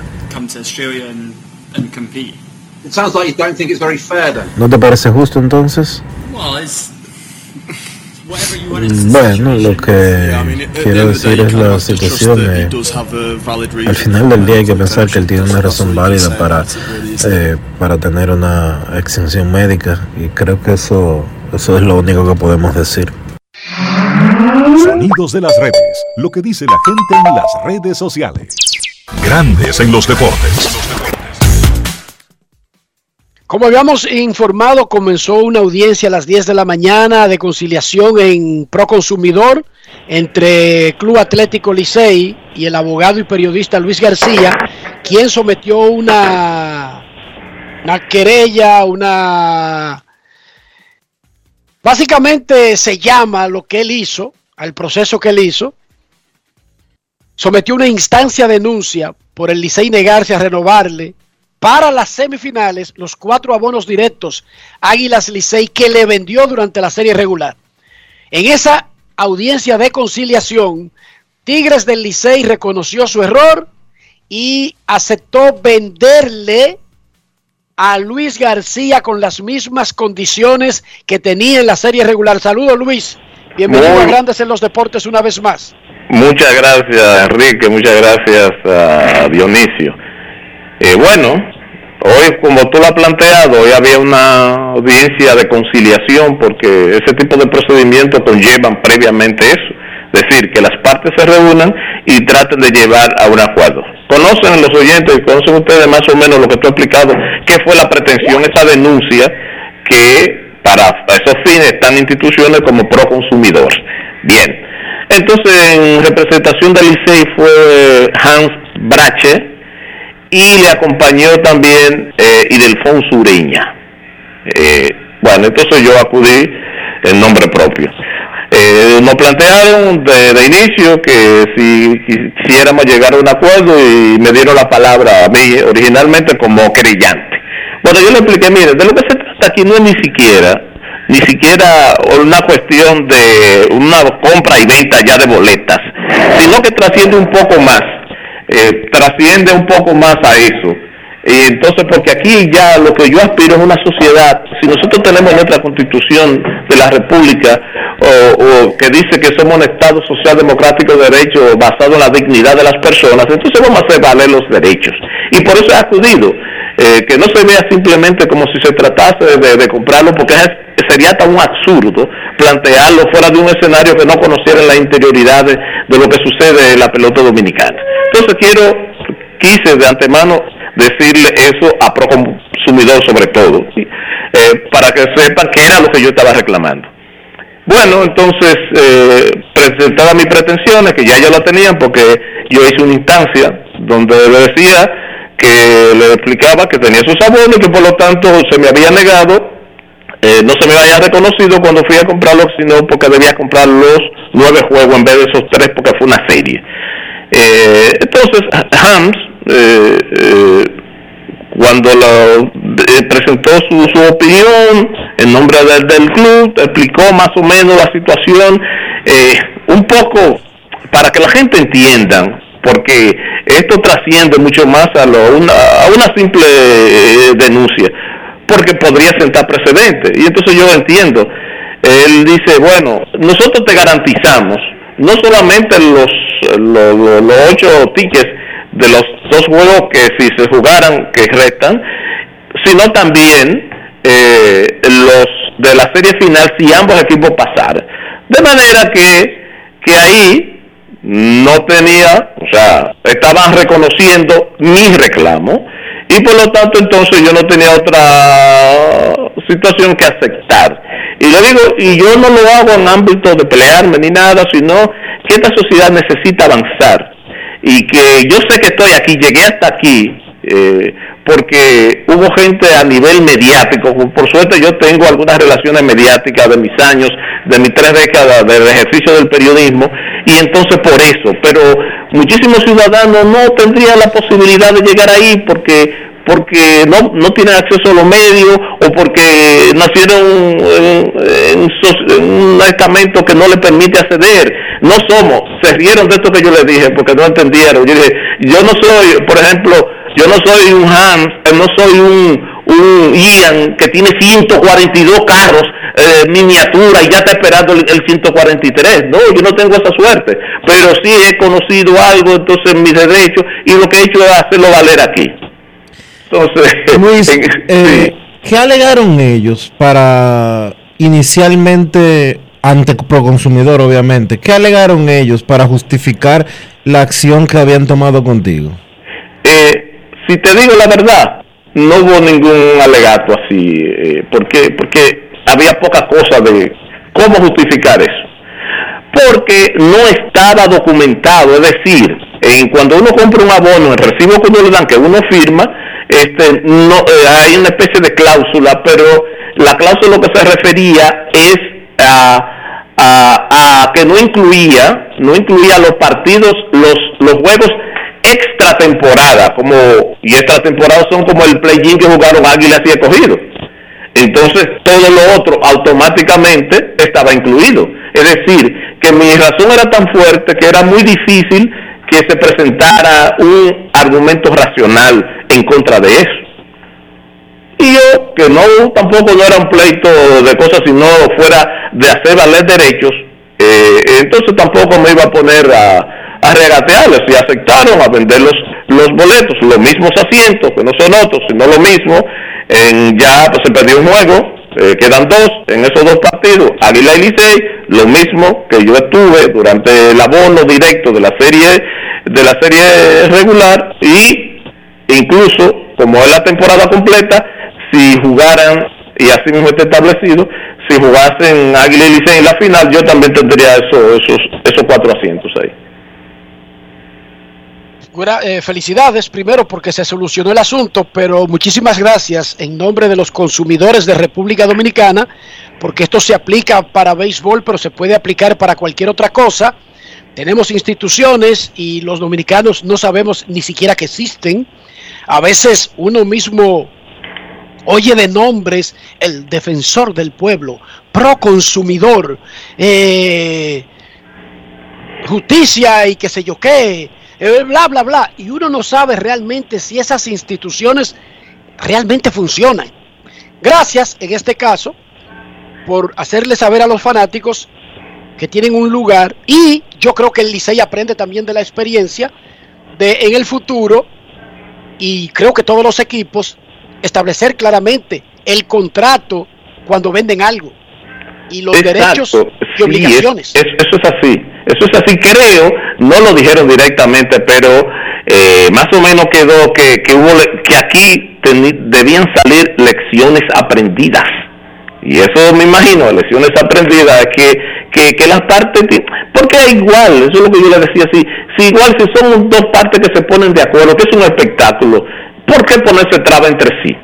¿No te parece justo entonces? Bueno, lo que quiero decir es la situación. al final del día hay que pensar que él tiene una razón válida para, eh, para tener una exención médica y creo que eso, eso es lo único que podemos decir. Sonidos de las redes, lo que dice la gente en las redes sociales. Grandes en los deportes. Como habíamos informado, comenzó una audiencia a las 10 de la mañana de conciliación en Proconsumidor entre Club Atlético Licey y el abogado y periodista Luis García, quien sometió una, una querella, una... Básicamente se llama lo que él hizo, al proceso que él hizo, sometió una instancia de denuncia por el Licey negarse a renovarle para las semifinales los cuatro abonos directos Águilas Licey que le vendió durante la serie regular. En esa audiencia de conciliación, Tigres del Licey reconoció su error y aceptó venderle a Luis García con las mismas condiciones que tenía en la serie regular. Saludos Luis, bienvenido a Grandes en los Deportes una vez más. Muchas gracias Enrique, muchas gracias a Dionisio. Eh, bueno, hoy como tú lo has planteado, hoy había una audiencia de conciliación porque ese tipo de procedimientos conllevan previamente eso, es decir, que las partes se reúnan y traten de llevar a un acuerdo. Conocen los oyentes conocen ustedes más o menos lo que tú has explicado, qué fue la pretensión, esa denuncia que para esos fines están instituciones como Proconsumidor. Bien, entonces en representación del ICEI fue Hans Brache, y le acompañó también eh, Idelfonso Ureña. Eh, bueno, entonces yo acudí en nombre propio. Eh, nos plantearon de, inicio que si quisiéramos llegar a un acuerdo y me dieron la palabra a mí originalmente como creyente. Bueno, yo le expliqué, mire, de lo que se trata aquí no es ni siquiera, ni siquiera una cuestión de una compra y venta ya de boletas, sino que trasciende un poco más eh, trasciende un poco más a eso. Y entonces, porque aquí ya lo que yo aspiro es una sociedad, si nosotros tenemos nuestra constitución de la República, o, que dice que somos un Estado social democrático de derecho basado en la dignidad de las personas, entonces vamos a hacer valer los derechos. Y por eso he acudido, eh, que no se vea simplemente como si se tratase de, comprarlo, porque sería tan absurdo plantearlo fuera de un escenario que no conociera la interioridad de lo que sucede en la pelota dominicana. Entonces quiero, quise de antemano decirle eso a Proconsumidor sobre todo, eh, para que sepan que era lo que yo estaba reclamando. Bueno, entonces, eh, presentaba mis pretensiones, que ya yo la tenían, porque yo hice una instancia donde le decía que le explicaba que tenía sus abonos y que por lo tanto se me había negado, eh, no se me había reconocido cuando fui a comprarlos, sino porque debía comprar los nueve juegos en vez de esos tres, porque fue una serie. Eh, entonces, Hams, eh, eh, cuando lo, presentó su, su, opinión en nombre del, del, club, explicó más o menos la situación, un poco para que la gente entienda, porque esto trasciende mucho más a, lo, una, a una simple denuncia, porque podría sentar precedente. Y entonces yo entiendo, él dice, bueno, nosotros te garantizamos no solamente los, los, ocho tickets de los dos juegos que si se jugaran que restan, sino también eh, los de la serie final si ambos equipos pasaran. De manera que, que ahí no tenía, o sea, estaban reconociendo mi reclamo y por lo tanto entonces yo no tenía otra situación que aceptar. Y le digo, y yo no lo hago en ámbito de pelearme ni nada, sino que esta sociedad necesita avanzar. Y que yo sé que estoy aquí, llegué hasta aquí, eh, porque hubo gente a nivel mediático, por suerte yo tengo algunas relaciones mediáticas de mis años, de mis tres décadas del ejercicio del periodismo, y entonces por eso, pero muchísimos ciudadanos no tendrían la posibilidad de llegar ahí porque porque no, no tienen acceso a los medios o porque nacieron en, un estamento que no les permite acceder. No somos, se rieron de esto que yo les dije porque no entendieron. Yo dije, yo no soy, por ejemplo, yo no soy un Hans, no soy un, un Ian que tiene 142 carros eh, miniatura y ya está esperando el, 143. No, yo no tengo esa suerte, pero sí he conocido algo, entonces mis derechos y lo que he hecho es hacerlo valer aquí. Entonces, Luis, eh, ¿qué alegaron ellos para inicialmente ante Proconsumidor, obviamente? ¿Qué alegaron ellos para justificar la acción que habían tomado contigo? Eh, si te digo la verdad, no hubo ningún alegato así, eh, porque, porque había poca cosa de cómo justificar eso. Porque no estaba documentado, es decir, en cuando uno compra un abono, el recibo que uno le dan, que uno firma, este, no, eh, hay una especie de cláusula, pero la cláusula lo que se refería es a, a, a que no incluía, no incluía los partidos, los, los juegos extra temporada, como, y extra temporada son como el play-in que jugaron Águilas y Escogido. Entonces, todo lo otro automáticamente estaba incluido. Es decir, que mi razón era tan fuerte que era muy difícil que se presentara un argumento racional en contra de eso. Y yo, que no tampoco no era un pleito de cosas, sino fuera de hacer valer derechos, eh, entonces tampoco me iba a poner a, a regatearles y aceptaron a vender los, los boletos, los mismos asientos, que no son otros, sino lo mismo. En, ya pues, se perdió un juego, eh, quedan dos en esos dos partidos, Águila y Licey, lo mismo que yo estuve durante el abono directo de la serie de la serie regular y incluso como es la temporada completa, si jugaran y así mismo está establecido, si jugasen Águila y Licey en la final, yo también tendría esos esos esos cuatro asientos ahí. Eh, felicidades primero porque se solucionó el asunto, pero muchísimas gracias en nombre de los consumidores de República Dominicana, porque esto se aplica para béisbol, pero se puede aplicar para cualquier otra cosa. Tenemos instituciones y los dominicanos no sabemos ni siquiera que existen. A veces uno mismo oye de nombres el defensor del pueblo, pro consumidor, eh, justicia y qué sé yo qué bla, bla, bla. Y uno no sabe realmente si esas instituciones realmente funcionan. Gracias, en este caso, por hacerle saber a los fanáticos que tienen un lugar y yo creo que el Licey aprende también de la experiencia de en el futuro y creo que todos los equipos establecer claramente el contrato cuando venden algo y los derechos y obligaciones. eso es así, eso es así, creo, no lo dijeron directamente, pero eh, más o menos quedó que, que hubo que aquí debían salir lecciones aprendidas. Y eso me imagino, lecciones aprendidas, que, que, que las partes, porque igual, eso es lo que yo le decía así, si igual si son dos partes que se ponen de acuerdo, que es un espectáculo, ¿por qué ponerse traba entre sí?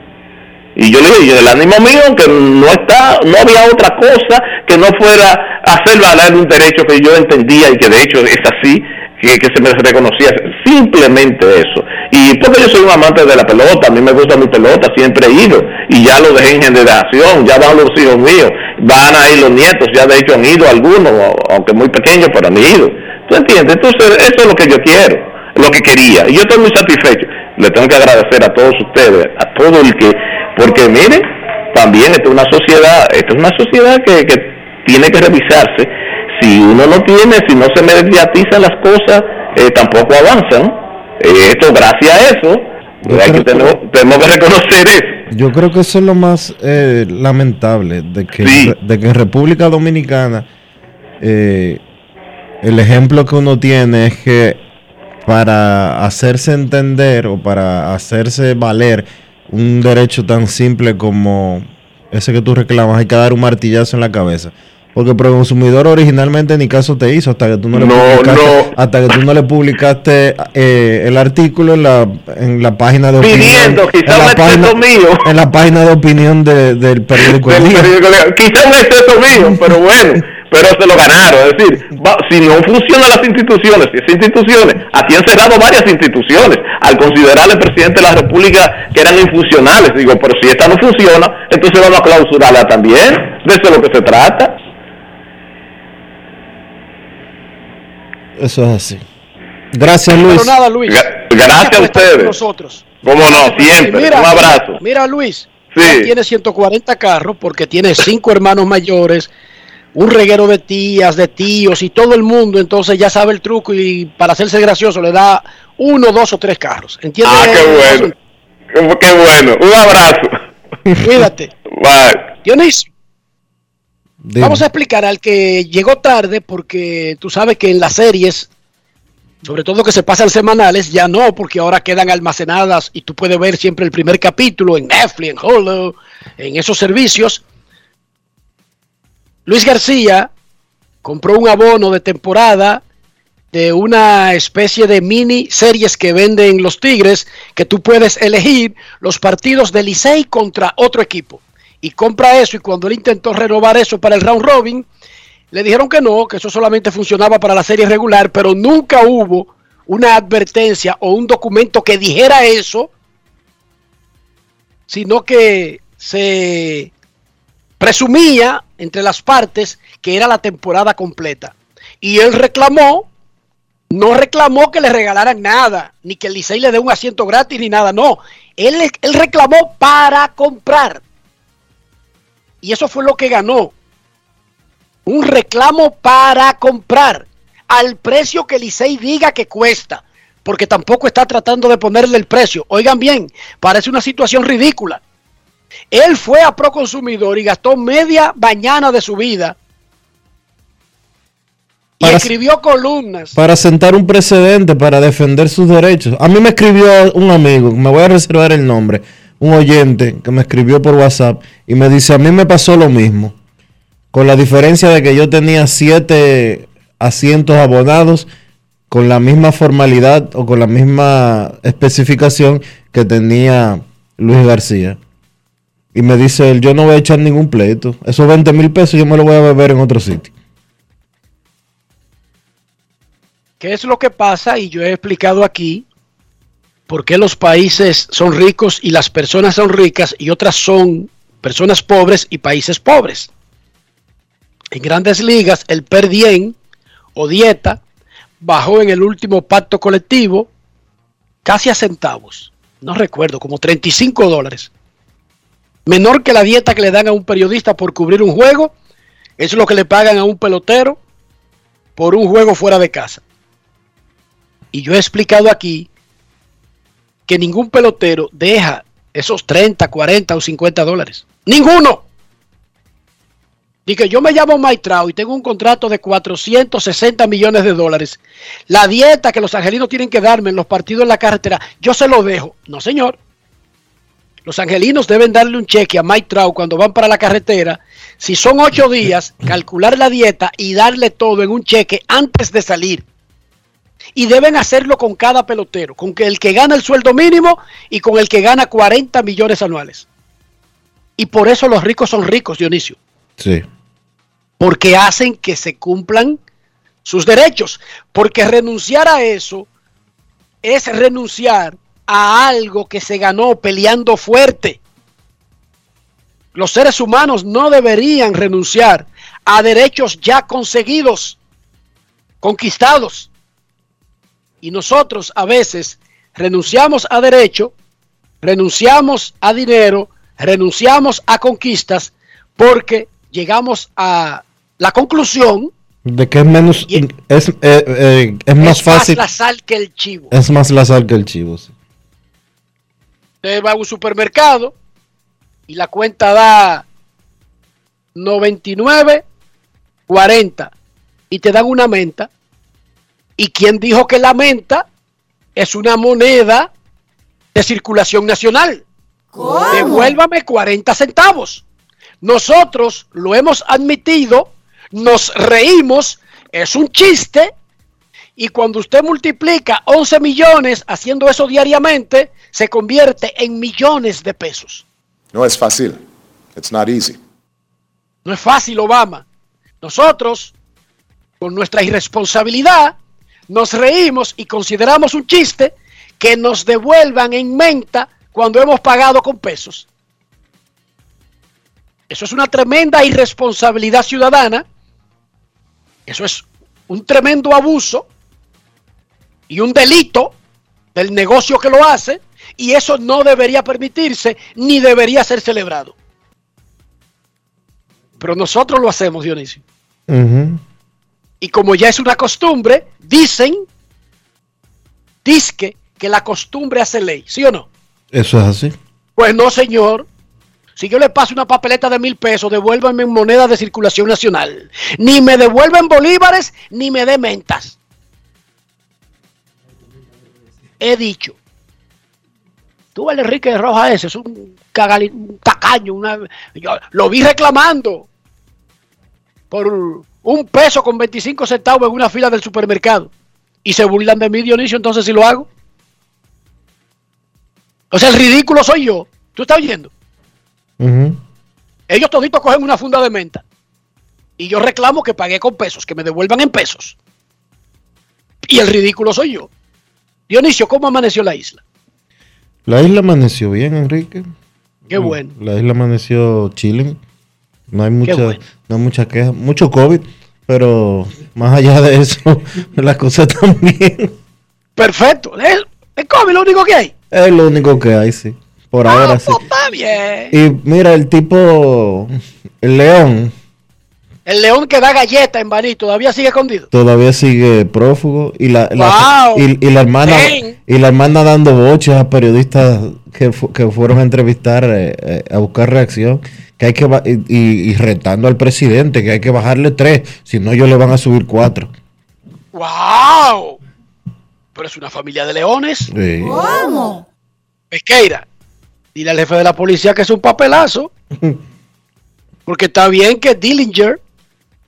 Y yo le digo, el ánimo mío, que no está, no había otra cosa que no fuera hacer valer un derecho que yo entendía y que de hecho es así, que, que se me reconocía, simplemente eso. Y porque yo soy un amante de la pelota, a mí me gusta mi pelota, siempre he ido, y ya lo dejé en generación, ya van los hijos míos, van a ir los nietos, ya de hecho han ido algunos, aunque muy pequeños, pero han ido. ¿Tú entiendes? Entonces, eso es lo que yo quiero, lo que quería, y yo estoy muy satisfecho. Le tengo que agradecer a todos ustedes, a todo el que porque mire, también esta es una sociedad, esta es una sociedad que, tiene que revisarse. Si uno no tiene, si no se mediatizan las cosas, eh, tampoco avanzan. Eh, esto, gracias a eso, hay que tenemos, tenemos, que reconocer eso. Yo creo que eso es lo más eh, lamentable, de que, de que en República Dominicana el ejemplo que uno tiene es que para hacerse entender o para hacerse valer un derecho tan simple como ese que tú reclamas, hay que dar un martillazo en la cabeza. Porque el consumidor originalmente ni caso te hizo hasta que tú no le No, publicaste, no. hasta que tú no le publicaste eh, el artículo en la, en la página de opinión. Pidiendo, quizá en la un página, exceso mío. en la página de opinión de- del periódico El Del periódico legal. Quizá un exceso mío, pero bueno, pero se lo ganaron. Es decir, va- si no funcionan las instituciones, si esas instituciones, aquí han cerrado varias instituciones, al considerar al presidente de la República que eran infuncionales, digo, pero si esta no funciona, entonces vamos a clausurarla también, de eso es lo que se trata. Eso es así. Gracias, Luis. Pero nada, Luis. Gra- gracias a ustedes. Nosotros. Cómo no, siempre. Mira, un abrazo. Mira, Luis. Sí. Tiene 140 carros porque tiene cinco hermanos mayores, un reguero de tías, de tíos y todo el mundo. Entonces ya sabe el truco y para hacerse gracioso le da uno, dos o tres carros. ¿Entiendes? Ah, qué bueno. Qué, qué bueno. Un abrazo. Cuídate. Bye. Dionisio, Vamos a explicar al que llegó tarde porque tú sabes que en las series, sobre todo que se pasan semanales, ya no, porque ahora quedan almacenadas y tú puedes ver siempre el primer capítulo en Netflix, en Hulu, en esos servicios. Luis García compró un abono de temporada de una especie de mini series que venden los Tigres, que tú puedes elegir los partidos de Licey contra otro equipo. Y compra eso y cuando él intentó renovar eso para el round robin, le dijeron que no, que eso solamente funcionaba para la serie regular, pero nunca hubo una advertencia o un documento que dijera eso, sino que se presumía entre las partes que era la temporada completa. Y él reclamó, no reclamó que le regalaran nada, ni que el Licey le dé un asiento gratis, ni nada, no. Él, él reclamó para comprar. Y eso fue lo que ganó. Un reclamo para comprar al precio que Licey diga que cuesta, porque tampoco está tratando de ponerle el precio. Oigan bien, parece una situación ridícula. Él fue a Proconsumidor y gastó media mañana de su vida y Para- escribió columnas. para sentar un precedente, para defender sus derechos. A mí me escribió un amigo, me voy a reservar el nombre, un oyente que me escribió por WhatsApp y me dice, a mí me pasó lo mismo, con la diferencia de que yo tenía siete asientos abonados con la misma formalidad o con la misma especificación que tenía Luis García. Y me dice él, yo no voy a echar ningún pleito. Esos 20 mil pesos yo me los voy a beber en otro sitio. ¿Qué es lo que pasa? Y yo he explicado aquí por qué los países son ricos y las personas son ricas y otras son personas pobres y países pobres. En grandes ligas, el per diem o dieta bajó en el último pacto colectivo casi a centavos. No recuerdo, como 35 dólares. Menor que la dieta que le dan a un periodista por cubrir un juego. Es lo que le pagan a un pelotero por un juego fuera de casa. Y yo he explicado aquí que ningún pelotero deja esos 30, 40 o 50 dólares. Ninguno. Y que yo me llamo Trout y tengo un contrato de 460 millones de dólares. La dieta que los angelinos tienen que darme en los partidos en la carretera, yo se lo dejo. No, señor. Los angelinos deben darle un cheque a Mike cuando van para la carretera. Si son ocho días, calcular la dieta y darle todo en un cheque antes de salir. Y deben hacerlo con cada pelotero, con el que gana el sueldo mínimo y con el que gana 40 millones anuales. Y por eso los ricos son ricos, Dionisio Sí. porque hacen que se cumplan sus derechos. Porque renunciar a eso es renunciar a algo que se ganó peleando fuerte. Los seres humanos no deberían renunciar a derechos ya conseguidos, conquistados. Y nosotros a veces renunciamos a derecho, renunciamos a dinero, renunciamos a conquistas porque llegamos a la conclusión De que es menos. Es, eh, eh, es más es fácil. más la sal que el chivo. Es más la sal que el chivo. sí. Usted va a un supermercado y la cuenta da 99, 40 y te dan una menta. ¿Y quién dijo que la menta es una moneda de circulación nacional. Devuélvame 40 centavos. Nosotros lo hemos admitido, nos reímos, es un chiste, y cuando usted multiplica 11 millones haciendo eso diariamente, se convierte en millones de pesos. No es fácil. It's not easy. No es fácil, Obama. Nosotros, con nuestra irresponsabilidad, nos reímos y consideramos un chiste que nos devuelvan en menta cuando hemos pagado con pesos. Eso es una tremenda irresponsabilidad ciudadana. Eso es un tremendo abuso y un delito del negocio que lo hace. Y eso no debería permitirse ni debería ser celebrado. Pero nosotros lo hacemos, Dionisio. Y como ya es una costumbre, dicen, disque que la costumbre hace ley, ¿sí o no? Eso es así. Pues no, señor. Si yo le paso una papeleta de mil pesos, devuélvanme en moneda de circulación nacional. Ni me devuelven bolívares, ni me dé mentas. He dicho. Tú el Enrique Roja ese, es un, cagali, un tacaño. Una, yo lo vi reclamando por un peso con 25 centavos en una fila del supermercado. Y se burlan de mí, Dionisio, entonces si lo hago. O sea, el ridículo soy yo. ¿Tú estás oyendo? Ellos toditos cogen una funda de menta. Y yo reclamo que pagué con pesos, que me devuelvan en pesos. Y el ridículo soy yo. Dionisio, ¿cómo amaneció la isla? La isla amaneció bien, Enrique. Qué bueno. La isla amaneció chilling. No hay mucha, bueno. no hay mucha queja. Mucho COVID, pero más allá de eso, las cosas están bien. Perfecto. El, el COVID lo único que hay. Es lo único que hay, sí. Por Ah, ahora sí. pues está bien. Y mira, el tipo, el león, El león que da galleta en Baní todavía sigue escondido. todavía sigue prófugo y la, la- Wow. y, y la hermana y la hermana dando boches a periodistas que, fu- que fueron a entrevistar eh, eh, a buscar reacción que hay que y, retando al presidente que hay que bajarle tres si no ellos le van a subir cuatro ¡Wow! Pero es una familia de leones. Sí. Pesqueira, dile al jefe de la policía que es un papelazo. Porque está bien que Dillinger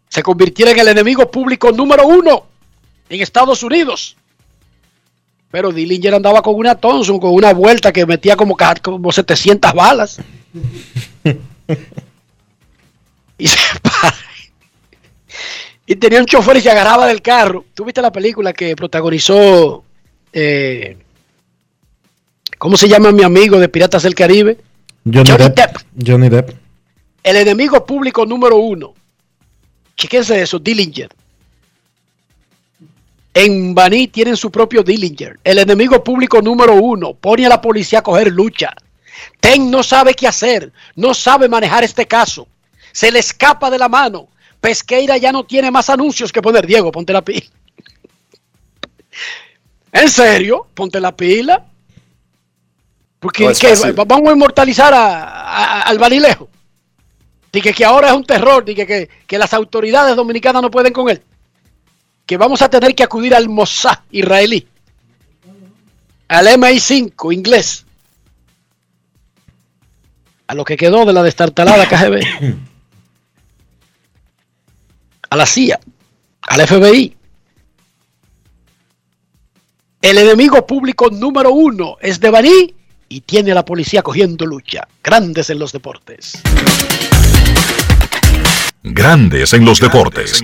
se convirtiera en el enemigo público número uno en Estados Unidos. Pero Dillinger andaba con una Thompson, con una vuelta que metía como, como 700 balas. y se para. Y tenía un chofer y se agarraba del carro. ¿Tú viste la película que protagonizó eh, ¿Cómo se llama mi amigo de Piratas del Caribe? Johnny, Johnny Depp. Depp. Johnny Depp. El enemigo público número uno. Chequense eso, Dillinger. En Baní tienen su propio Dillinger. El enemigo público número uno. Pone a la policía a coger lucha. Ten no sabe qué hacer. No sabe manejar este caso. Se le escapa de la mano. Pesqueira ya no tiene más anuncios que poner. Diego, ponte la pila. ¿En serio? Ponte la pila. Porque vamos a inmortalizar a- a- al Banilejo. Dije que ahora es un terror, dije que, que las autoridades dominicanas no pueden con él. Que vamos a tener que acudir al Mossad israelí. Al MI5 inglés. A lo que quedó de la destartalada KGB. A la CIA. Al FBI. El enemigo público número uno es de Baní y tiene a la policía cogiendo lucha. Grandes en los deportes. Grandes en los deportes.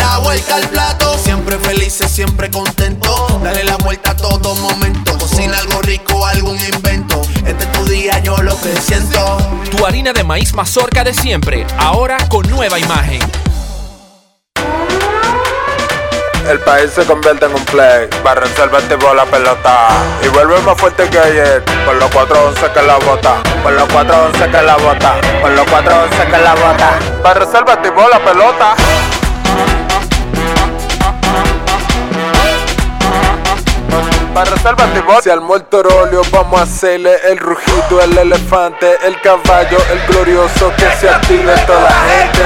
La vuelta al plato, siempre felices, siempre contento. Dale la vuelta a todo momento. Cocina algo rico, algún invento. Este es tu día, yo lo que siento. Tu harina de maíz mazorca de siempre, ahora con nueva imagen. el país se convierte en un play. Barra el la pelota y vuelve más fuerte que ayer. Por los 411 que la bota, por los 411 que la bota, por los 411 que la bota. Barra el la pelota. Para reserva Si al mortorolio vamos a hacerle el rugido, el elefante, el caballo, el glorioso que se active toda la gente.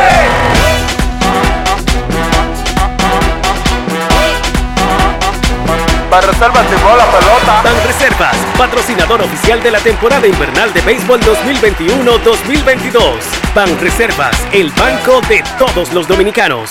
Para reservas la pelota. Ban Reservas, patrocinador oficial de la temporada invernal de béisbol 2021-2022. Ban Reservas, el banco de todos los dominicanos.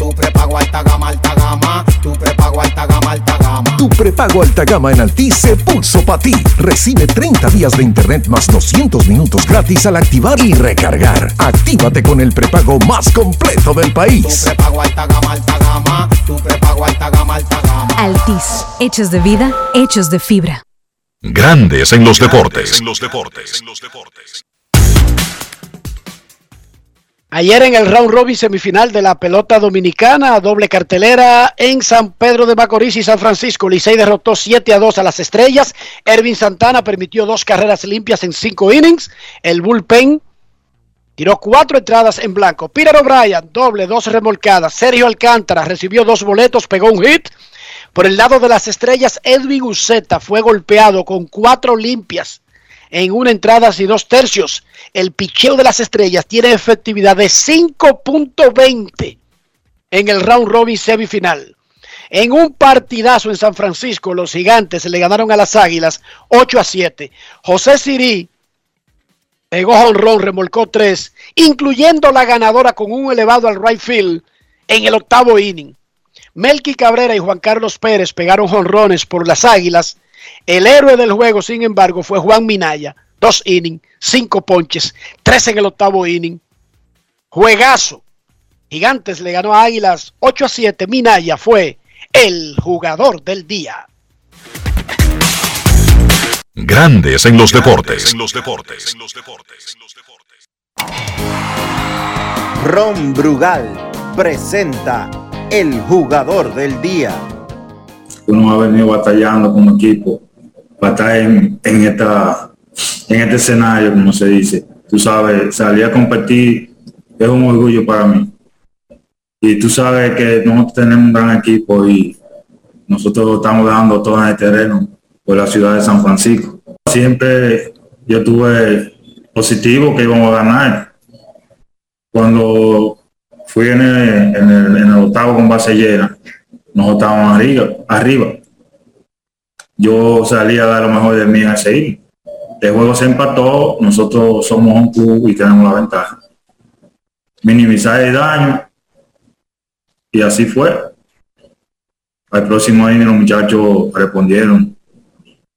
Tu prepago alta gama, alta gama. Tu prepago alta gama, alta gama. Tu prepago alta gama en Altis se pulso para ti. Recibe 30 días de internet más 200 minutos gratis al activar y recargar. Actívate con el prepago más completo del país. Tu prepago alta gama, alta gama. Tu prepago alta gama, alta gama. Altis, hechos de vida, hechos de fibra. Grandes en los deportes. En los deportes. En los deportes. Ayer en el round robin semifinal de la pelota dominicana, doble cartelera en San Pedro de Macorís y San Francisco. Licey derrotó 7 a 2 a las estrellas. Ervin Santana permitió dos carreras limpias en cinco innings. El bullpen tiró cuatro entradas en blanco. Peter O'Brien, doble, dos remolcadas. Sergio Alcántara recibió dos boletos, pegó un hit. Por el lado de las estrellas, Edwin Uceta fue golpeado con cuatro limpias en una entrada y dos tercios. El picheo de las estrellas tiene efectividad de 5.20 en el round robin semifinal. En un partidazo en San Francisco, los gigantes le ganaron a las águilas 8 a 7. José Sirí pegó honrón, remolcó tres, incluyendo la ganadora con un elevado al right field en el octavo inning. Melky Cabrera y Juan Carlos Pérez pegaron jonrones por las águilas el héroe del juego, sin embargo, fue Juan Minaya. Dos innings, cinco ponches, tres en el octavo inning. Juegazo. Gigantes le ganó a Águilas 8 a 7. Minaya fue el jugador del día. Grandes en los deportes. En los deportes. Ron Brugal presenta el jugador del día uno ha venido batallando como equipo para estar en, esta, en este escenario, como se dice. Tú sabes, salir a competir es un orgullo para mí. Y tú sabes que nosotros tenemos un gran equipo y nosotros estamos dando todo en el terreno por la ciudad de San Francisco. Siempre yo tuve positivo que íbamos a ganar. Cuando fui en el, octavo con base llena, nosotros estábamos arriba, arriba. Yo salí a dar lo mejor de mí a seguir. El juego se empató, nosotros somos un club y tenemos la ventaja. Minimizar el daño y así fue. Al próximo año los muchachos respondieron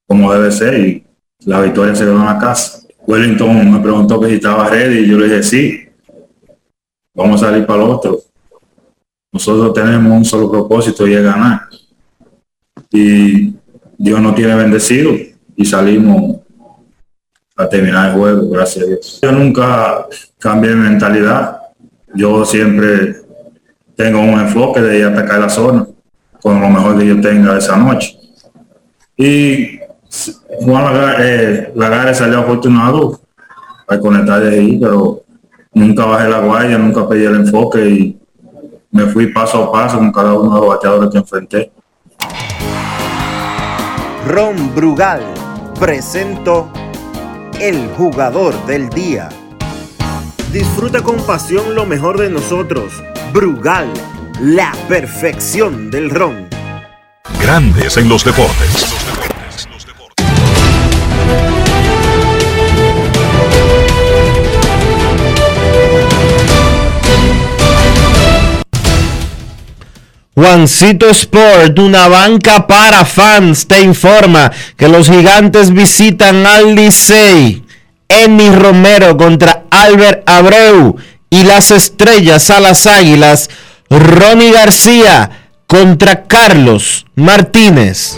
como debe ser y la victoria se quedó en la casa. Wellington me preguntó que si estaba ready y yo le dije sí. Vamos a salir para el otro. Nosotros tenemos un solo propósito y es ganar. Y Dios nos tiene bendecido y salimos a terminar el juego, gracias a Dios. Yo nunca cambié mi mentalidad. Yo siempre tengo un enfoque de atacar la zona con lo mejor que yo tenga esa noche. Y Juan Lagares eh, salió afortunado al conectar de ahí, pero nunca bajé la guardia, nunca pedí el enfoque y me fui paso a paso con cada uno de los bateadores que enfrenté. Ron Brugal presento el jugador del día. Disfruta con pasión lo mejor de nosotros. Brugal, la perfección del ron. Grandes en los deportes. Juancito Sport, una banca para fans, te informa que los gigantes visitan al Licey. Emi Romero contra Albert Abreu y las estrellas a las águilas. Ronnie García contra Carlos Martínez.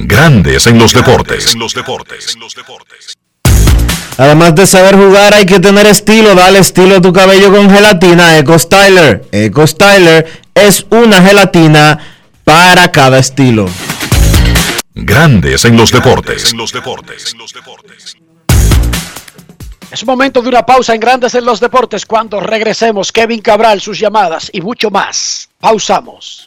Grandes en los deportes. Además de saber jugar, hay que tener estilo. Dale estilo a tu cabello con gelatina Eco Styler. Eco Styler es una gelatina para cada estilo. Grandes en los deportes. Es momento de una pausa en Grandes en los Deportes. Cuando regresemos, Kevin Cabral, sus llamadas y mucho más. Pausamos.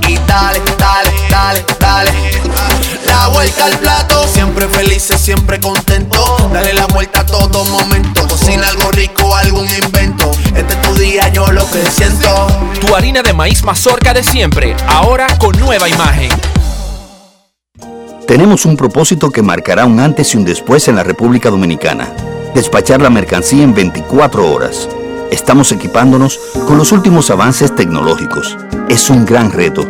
y dale, dale, dale, dale. La vuelta al plato, siempre felices, siempre contento. Dale la vuelta a todo momento. Cocina algo rico, algún invento. Este es tu día, yo lo que siento. Tu harina de maíz mazorca de siempre, ahora con nueva imagen. Tenemos un propósito que marcará un antes y un después en la República Dominicana. Despachar la mercancía en 24 horas. Estamos equipándonos con los últimos avances tecnológicos. Es un gran reto,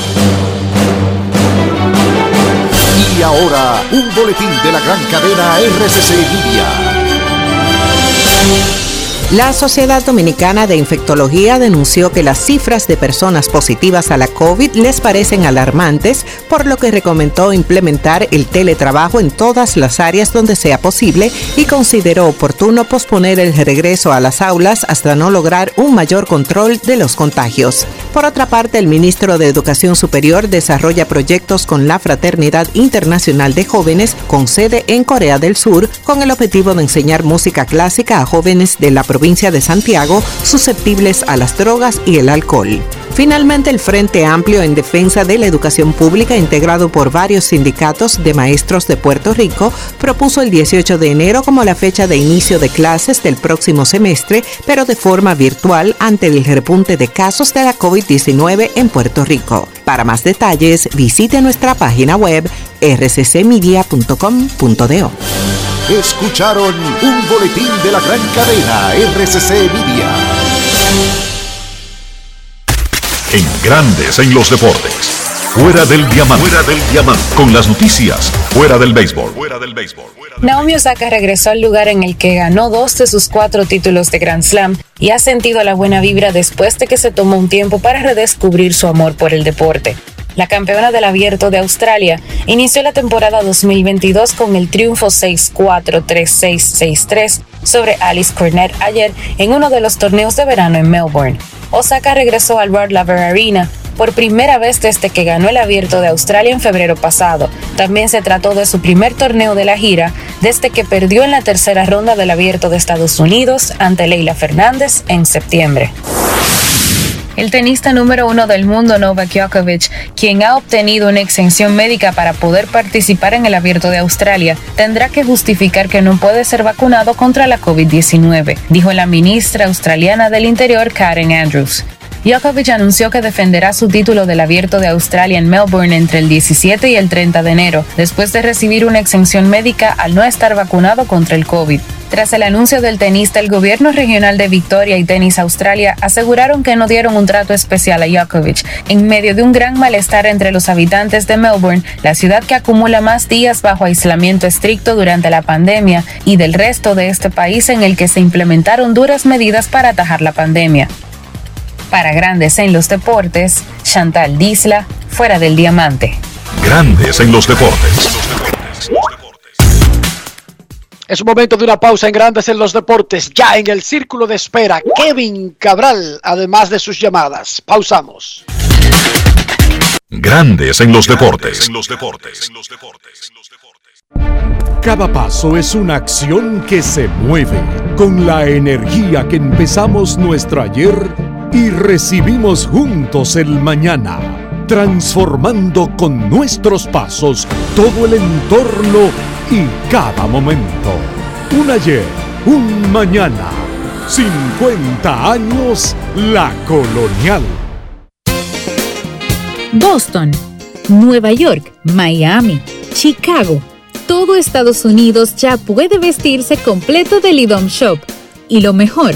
Y ahora, un boletín de la gran cadena RCC. La Sociedad Dominicana de Infectología denunció que las cifras de personas positivas a la COVID les parecen alarmantes, por lo que recomendó implementar el teletrabajo en todas las áreas donde sea posible y consideró oportuno posponer el regreso a las aulas hasta no lograr un mayor control de los contagios. Por otra parte, el ministro de Educación Superior desarrolla proyectos con la Fraternidad Internacional de Jóvenes con sede en Corea del Sur con el objetivo de enseñar música clásica a jóvenes de la provincia de Santiago susceptibles a las drogas y el alcohol. Finalmente, el Frente Amplio en Defensa de la Educación Pública, integrado por varios sindicatos de maestros de Puerto Rico, propuso el 18 de enero como la fecha de inicio de clases del próximo semestre, pero de forma virtual ante el repunte de casos de la COVID-19 en Puerto Rico. Para más detalles, visite nuestra página web rccmedia.com.do. Escucharon un boletín de la gran cadena RCC Media. En Grandes en los Deportes. Fuera del diamante. Fuera del diamante. Con las noticias. Fuera del béisbol. Fuera del béisbol. Naomi Osaka regresó al lugar en el que ganó dos de sus cuatro títulos de Grand Slam y ha sentido la buena vibra después de que se tomó un tiempo para redescubrir su amor por el deporte. La campeona del abierto de Australia inició la temporada 2022 con el triunfo 6-4, 3-6, 6-3 sobre Alice Cornet ayer en uno de los torneos de verano en Melbourne. Osaka regresó al Rod Laver Arena por primera vez desde que ganó el abierto de Australia en febrero pasado. También se trató de su primer torneo de la gira desde que perdió en la tercera ronda del abierto de Estados Unidos ante Leila Fernández en septiembre. El tenista número uno del mundo, Novak Djokovic, quien ha obtenido una exención médica para poder participar en el Abierto de Australia, tendrá que justificar que no puede ser vacunado contra la COVID-19, dijo la ministra australiana del Interior, Karen Andrews. Djokovic anunció que defenderá su título del Abierto de Australia en Melbourne entre el 17 y el 30 de enero, después de recibir una exención médica al no estar vacunado contra el COVID. Tras el anuncio del tenista, el gobierno regional de Victoria y Tenis Australia aseguraron que no dieron un trato especial a Djokovic en medio de un gran malestar entre los habitantes de Melbourne, la ciudad que acumula más días bajo aislamiento estricto durante la pandemia, y del resto de este país en el que se implementaron duras medidas para atajar la pandemia. Para Grandes en los Deportes, Chantal Disla, fuera del diamante. Grandes en los deportes. Es un momento de una pausa en Grandes en los Deportes. Ya en el círculo de espera, Kevin Cabral, además de sus llamadas. Pausamos. Grandes en los deportes. Cada paso es una acción que se mueve con la energía que empezamos nuestro ayer y recibimos juntos el mañana, transformando con nuestros pasos todo el entorno y cada momento. Un ayer, un mañana, 50 años la colonial. Boston, Nueva York, Miami, Chicago. Todo Estados Unidos ya puede vestirse completo del IDOM Shop. Y lo mejor,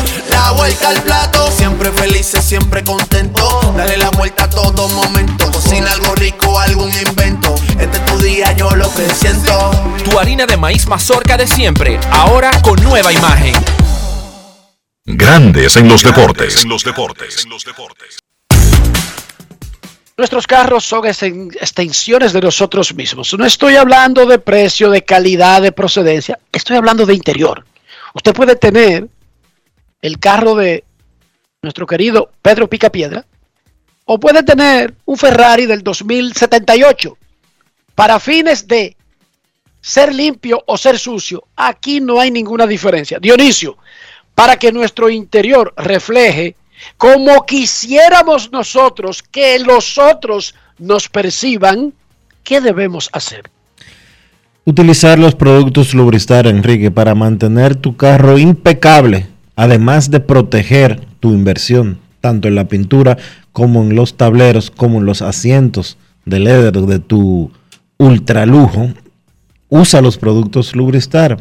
La vuelta al plato, siempre felices, siempre contento. Dale la vuelta a todo momento. Cocina algo rico, algún invento. Este es tu día, yo lo que siento. Tu harina de maíz mazorca de siempre, ahora con nueva imagen. Grandes en los deportes. Nuestros carros son extensiones de nosotros mismos. No estoy hablando de precio, de calidad, de procedencia. Estoy hablando de interior. Usted puede tener el carro de nuestro querido Pedro Picapiedra o puede tener un Ferrari del 2078. Para fines de ser limpio o ser sucio, aquí no hay ninguna diferencia. Dionisio, para que nuestro interior refleje como quisiéramos nosotros que los otros nos perciban, ¿qué debemos hacer? Utilizar los productos Lubristar, Enrique, para mantener tu carro impecable, además de proteger tu inversión, tanto en la pintura como en los tableros, como en los asientos de leather de tu ultralujo. Usa los productos Lubristar,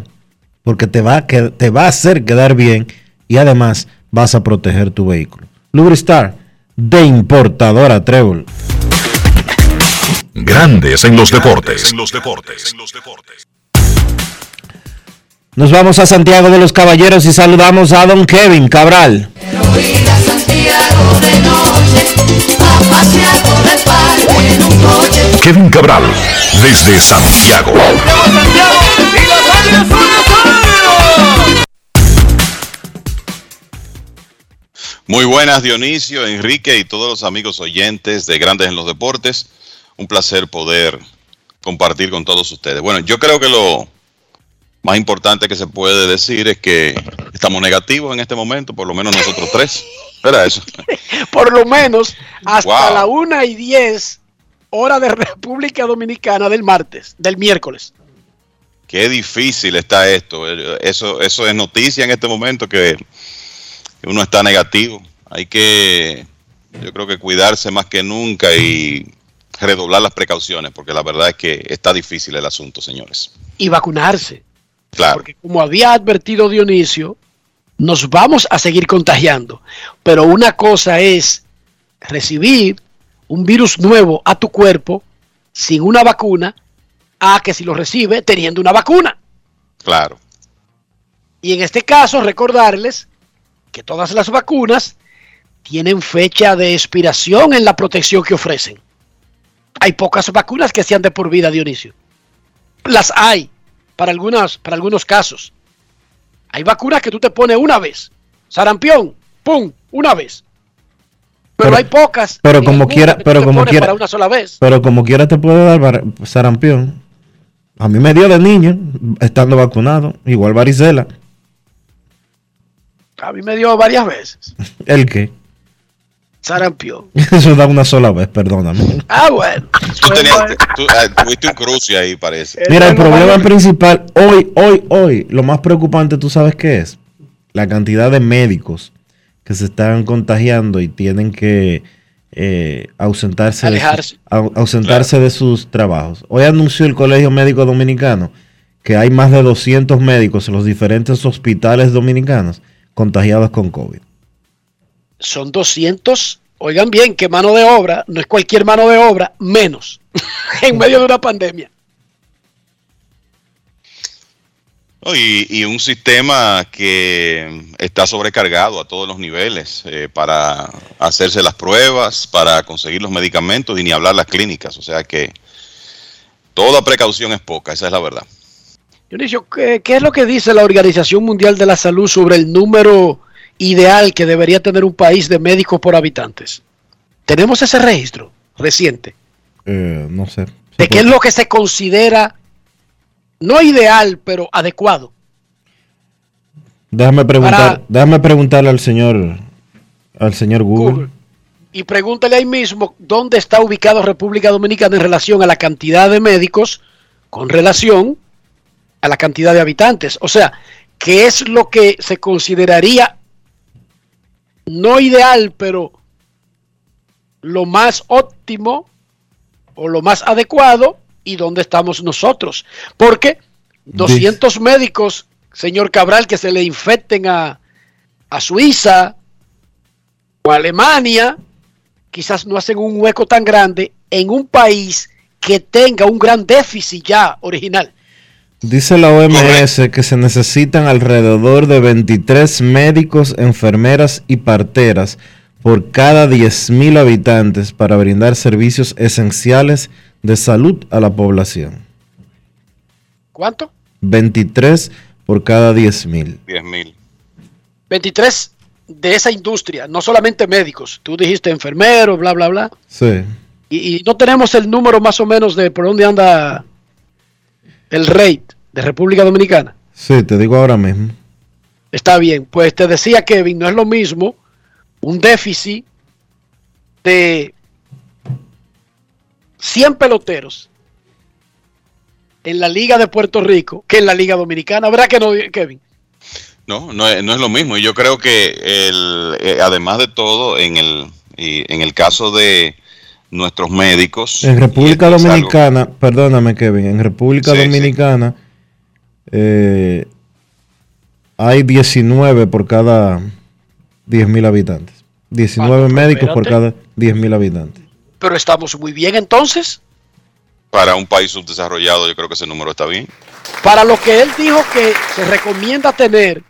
porque te va, a que- te va a hacer quedar bien y además vas a proteger tu vehículo. Lubristar, de importadora Trébol. Grandes en los deportes. Nos vamos a Santiago de los Caballeros y saludamos a don Kevin Cabral. Kevin Cabral, desde Santiago. Muy buenas Dionisio, Enrique y todos los amigos oyentes de Grandes en los Deportes. Un placer poder compartir con todos ustedes. Bueno, yo creo que lo más importante que se puede decir es que estamos negativos en este momento, por lo menos nosotros tres. Era eso. Por lo menos hasta Wow. la 1 y 10 hora de República Dominicana del martes, del miércoles. Qué difícil está esto. Eso, eso es noticia en este momento que que uno está negativo. Hay que, yo creo que cuidarse más que nunca y redoblar las precauciones, porque la verdad es que está difícil el asunto, señores. Y vacunarse. Claro. Porque como había advertido Dionisio, nos vamos a seguir contagiando. Pero una cosa es recibir un virus nuevo a tu cuerpo sin una vacuna, a que si lo recibe teniendo una vacuna. Claro. Y en este caso, recordarles que todas las vacunas tienen fecha de expiración en la protección que ofrecen. Hay pocas vacunas que sean de por vida, Dionisio. Las hay para, algunas, para algunos casos. Hay vacunas que tú te pones una vez. Sarampión, ¡pum! Una vez. Pero, hay pocas. Pero como quiera, pero como quiera, Para una sola vez. pero como quiera te puede dar sarampión. A mí me dio de niño, estando vacunado, igual varicela. A mí me dio varias veces. ¿El qué? Sarampión. Eso da una sola vez, perdóname. Ah, bueno. Tú, tenías, tú, ah, tuviste un cruce ahí, parece. Mira, el problema principal, hoy, hoy, hoy, lo más preocupante, ¿tú sabes qué es? La cantidad de médicos que se están contagiando y tienen que eh, ausentarse, de, su- ausentarse de sus trabajos. Hoy anunció el Colegio Médico Dominicano que hay más de 200 médicos en los diferentes hospitales dominicanos contagiados con COVID. Son 200. Oigan bien, que mano de obra, no es cualquier mano de obra, menos en medio de una pandemia. Y, y un sistema que está sobrecargado a todos los niveles eh, para hacerse las pruebas, para conseguir los medicamentos y ni hablar las clínicas. O sea que toda precaución es poca, esa es la verdad. Dionisio, ¿qué, qué es lo que dice la Organización Mundial de la Salud sobre el número ideal que debería tener un país de médicos por habitantes? ¿Tenemos ese registro reciente? Eh, no sé. ¿De qué es lo que se considera no ideal, pero adecuado? Déjame preguntar, Para- déjame preguntarle al señor, al señor Google. Y pregúntale ahí mismo dónde está ubicado República Dominicana en relación a la cantidad de médicos con relación a la cantidad de habitantes. O sea, ¿qué es lo que se consideraría no ideal, pero lo más óptimo o lo más adecuado y dónde estamos nosotros? Porque 200 médicos, señor Cabral, que se le infecten a, a Suiza o a Alemania, quizás no hacen un hueco tan grande en un país que tenga un gran déficit ya original. Dice la OMS que se necesitan alrededor de 23 médicos, enfermeras y parteras por cada 10.000 habitantes para brindar servicios esenciales de salud a la población. ¿Cuánto? 23 por cada 10.000. 10 mil. 23 de esa industria, no solamente médicos. Tú dijiste enfermeros, bla, bla, bla. Sí. Y, y no tenemos el número más o menos de por dónde anda el rate de República Dominicana. Sí, te digo ahora mismo. Está bien, pues te decía Kevin, no es lo mismo un déficit de 100 peloteros en la Liga de Puerto Rico que en la Liga Dominicana. ¿Verdad que no, Kevin? No, no es, no es lo mismo. Y yo creo que el, eh, además de todo, en el, y en el caso de nuestros médicos. En República Dominicana, perdóname Kevin, en República Dominicana eh, hay 19 por cada 10.000 habitantes. 19 médicos por cada 10.000 habitantes. Pero estamos muy bien entonces. Para un país subdesarrollado yo creo que ese número está bien. Para lo que él dijo que se recomienda tener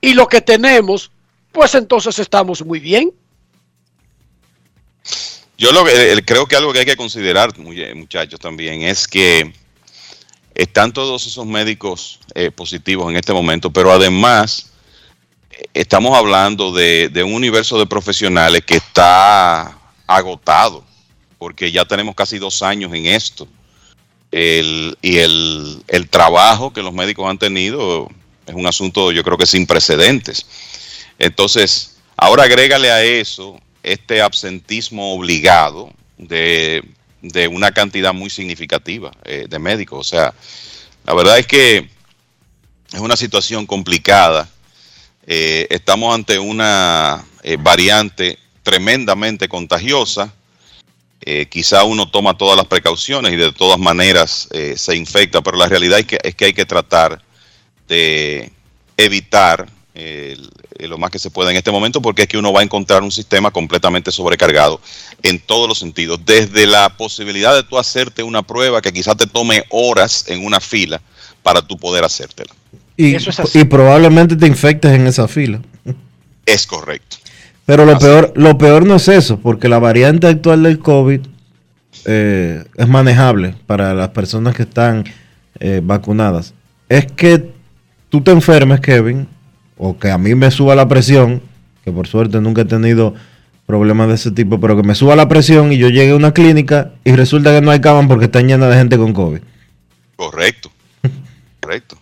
y lo que tenemos, pues entonces estamos muy bien. Yo lo creo que algo que hay que considerar, muchachos, también es que están todos esos médicos eh, positivos en este momento, pero además eh, estamos hablando de, un universo de profesionales que está agotado, porque ya tenemos casi dos años en esto. y el, el trabajo que los médicos han tenido es un asunto yo creo que sin precedentes. Entonces, ahora agrégale a eso este absentismo obligado de, una cantidad muy significativa eh, de médicos. O sea, la verdad es que es una situación complicada. Eh, estamos ante una eh, variante tremendamente contagiosa. quizá uno toma todas las precauciones y de todas maneras se infecta, pero la realidad es que, es que hay que tratar de evitar lo más que se pueda en este momento, porque es que uno va a encontrar un sistema completamente sobrecargado en todos los sentidos, desde la posibilidad de tú hacerte una prueba que quizás te tome horas en una fila para tú poder hacértela. Y, y probablemente te infectes en esa fila. Es correcto. Pero lo peor, lo peor no es eso, porque la variante actual del COVID eh, es manejable para las personas que están eh, vacunadas. Es que tú te enfermes, Kevin, o que a mí me suba la presión, que por suerte nunca he tenido problemas de ese tipo, pero que me suba la presión y yo llegue a una clínica y resulta que no hay cama porque está llena de gente con COVID. Correcto, correcto.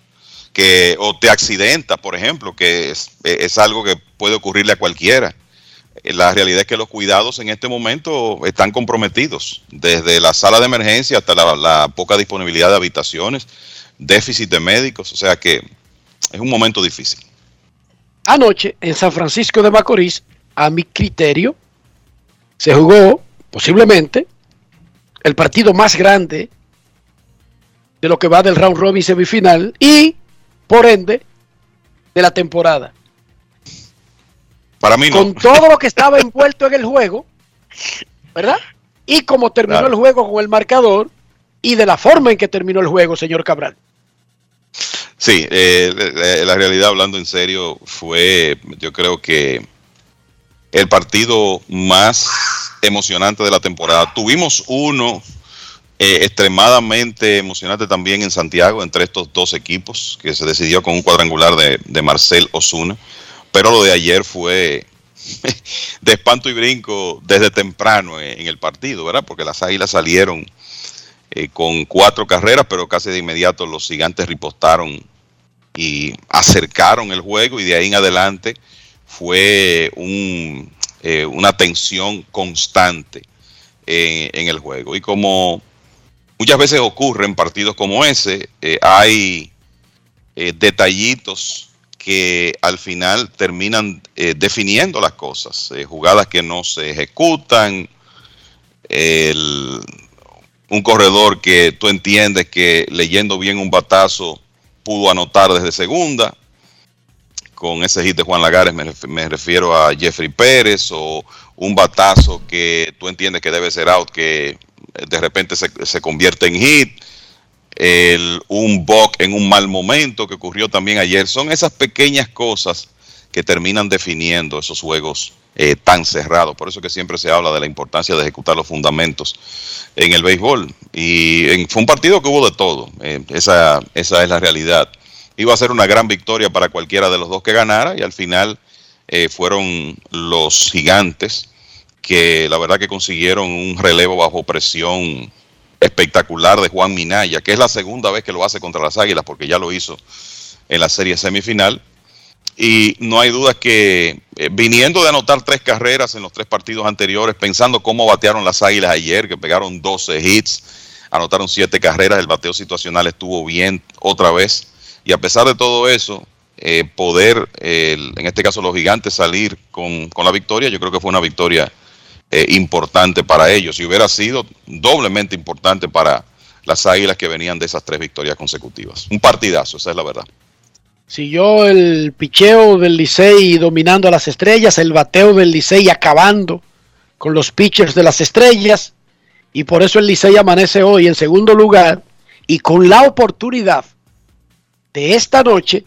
Que, o te accidenta, por ejemplo, que es, algo que puede ocurrirle a cualquiera. La realidad es que los cuidados en este momento están comprometidos, desde la sala de emergencia hasta la poca disponibilidad de habitaciones, déficit de médicos, o sea que es un momento difícil. Anoche en San Francisco de Macorís, a mi criterio, se jugó posiblemente el partido más grande de lo que va del round robin semifinal y, por ende, de la temporada. Para mí no. Con todo lo que estaba envuelto en el juego, ¿verdad? Y como terminó el juego con el marcador y de la forma en que terminó el juego, señor Cabral. Sí, eh, la realidad, hablando en serio, fue, yo creo que el partido más emocionante de la temporada. Tuvimos uno eh, extremadamente emocionante también en Santiago entre estos dos equipos, que se decidió con un cuadrangular de, Marcel Osuna, pero lo de ayer fue de espanto y brinco desde temprano en, el partido, ¿verdad? Porque las águilas salieron eh, con cuatro carreras, pero casi de inmediato los gigantes ripostaron y acercaron el juego y de ahí en adelante fue eh, una tensión constante en, el juego. Y como muchas veces ocurre en partidos como ese, eh, hay eh, detallitos que al final terminan definiendo las cosas, jugadas que no se ejecutan, un corredor que tú entiendes que leyendo bien un batazo pudo anotar desde segunda. Con ese hit de Juan Lagares me, refiero a Jeffrey Pérez o un batazo que tú entiendes que debe ser out, que de repente se, convierte en hit. El, un buck en un mal momento que ocurrió también ayer. Son esas pequeñas cosas que terminan definiendo esos juegos eh, tan cerrados. Por eso que siempre se habla de la importancia de ejecutar los fundamentos en el béisbol. Y fue un partido que hubo de todo. Eh, esa, esa es la realidad. Iba a ser una gran victoria para cualquiera de los dos que ganara y al final eh, fueron los gigantes que la verdad que consiguieron un relevo bajo presión espectacular de Juan Minaya, que es la segunda vez que lo hace contra las Águilas porque ya lo hizo en la serie semifinal. Y no hay duda que eh, viniendo de anotar tres carreras en los tres partidos anteriores, pensando cómo batearon las Águilas ayer, que pegaron 12 hits, anotaron siete carreras, el bateo situacional estuvo bien otra vez. Y a pesar de todo eso, eh, poder, en este caso los gigantes, salir con, con, la victoria, yo creo que fue una victoria eh, importante para ellos y hubiera sido doblemente importante para las águilas que venían de esas tres victorias consecutivas. Un partidazo, esa es la verdad. Siguió el picheo del Licey dominando a las estrellas, el bateo del Licey acabando con los pitchers de las estrellas y por eso el Licey amanece hoy en segundo lugar y con la oportunidad de esta noche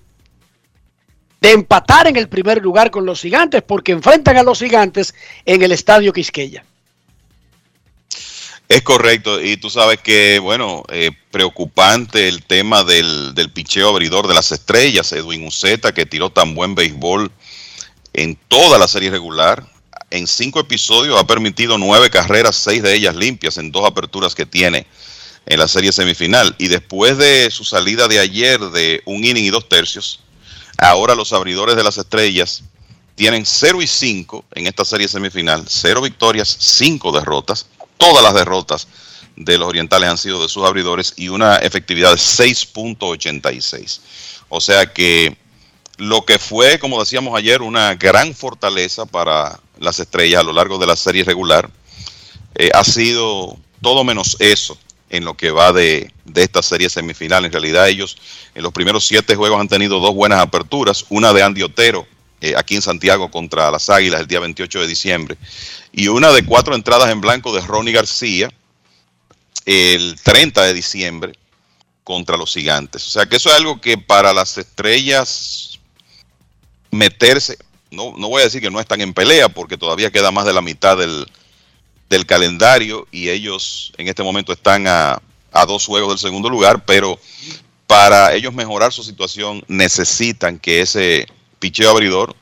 de empatar en el primer lugar con los gigantes porque enfrentan a los gigantes en el estadio Quisqueya. Es correcto, y tú sabes que, bueno, eh, preocupante el tema del, del picheo abridor de las estrellas, Edwin Uceta, que tiró tan buen béisbol en toda la serie regular. En cinco episodios ha permitido nueve carreras, seis de ellas limpias en dos aperturas que tiene en la serie semifinal. Y después de su salida de ayer de un inning y dos tercios, Ahora los abridores de las estrellas tienen 0 y 5 en esta serie semifinal, 0 victorias, 5 derrotas. Todas las derrotas de los orientales han sido de sus abridores y una efectividad de 6.86. O sea que lo que fue, como decíamos ayer, una gran fortaleza para las estrellas a lo largo de la serie regular, eh, ha sido todo menos eso en lo que va de, esta serie semifinal. En realidad ellos en los primeros siete juegos han tenido dos buenas aperturas, una de Andy Otero eh, aquí en Santiago contra las Águilas el día 28 de diciembre y una de cuatro entradas en blanco de Ronnie García el 30 de diciembre contra los gigantes. O sea que eso es algo que para las estrellas meterse, no, no voy a decir que no están en pelea porque todavía queda más de la mitad del, del calendario y ellos en este momento están a, dos juegos del segundo lugar, pero para ellos mejorar su situación necesitan que ese picheo abridor,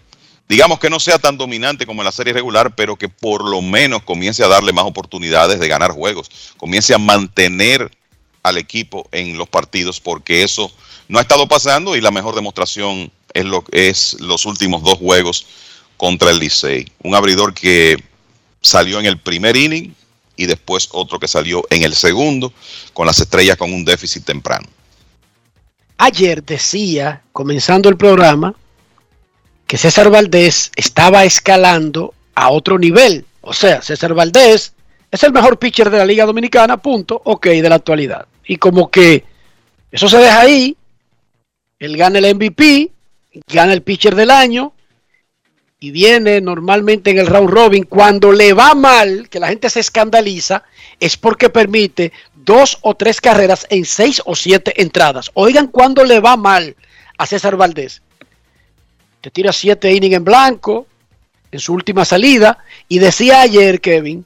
digamos que no sea tan dominante como en la serie regular, pero que por lo menos comience a darle más oportunidades de ganar juegos, comience a mantener al equipo en los partidos, porque eso no ha estado pasando y la mejor demostración es, lo, es los últimos dos juegos contra el Licey. Un abridor que salió en el primer inning y después otro que salió en el segundo, con las estrellas con un déficit temprano. Ayer decía, comenzando el programa, que César Valdés estaba escalando a otro nivel. O sea, César Valdés es el mejor pitcher de la Liga Dominicana, punto, ok, de la actualidad. Y como que eso se deja ahí, él gana el MVP, gana el pitcher del año, y viene normalmente en el round robin, cuando le va mal, que la gente se escandaliza, es porque permite dos o tres carreras en seis o siete entradas. Oigan cuando le va mal a César Valdés. Te tira siete innings en blanco en su última salida y decía ayer Kevin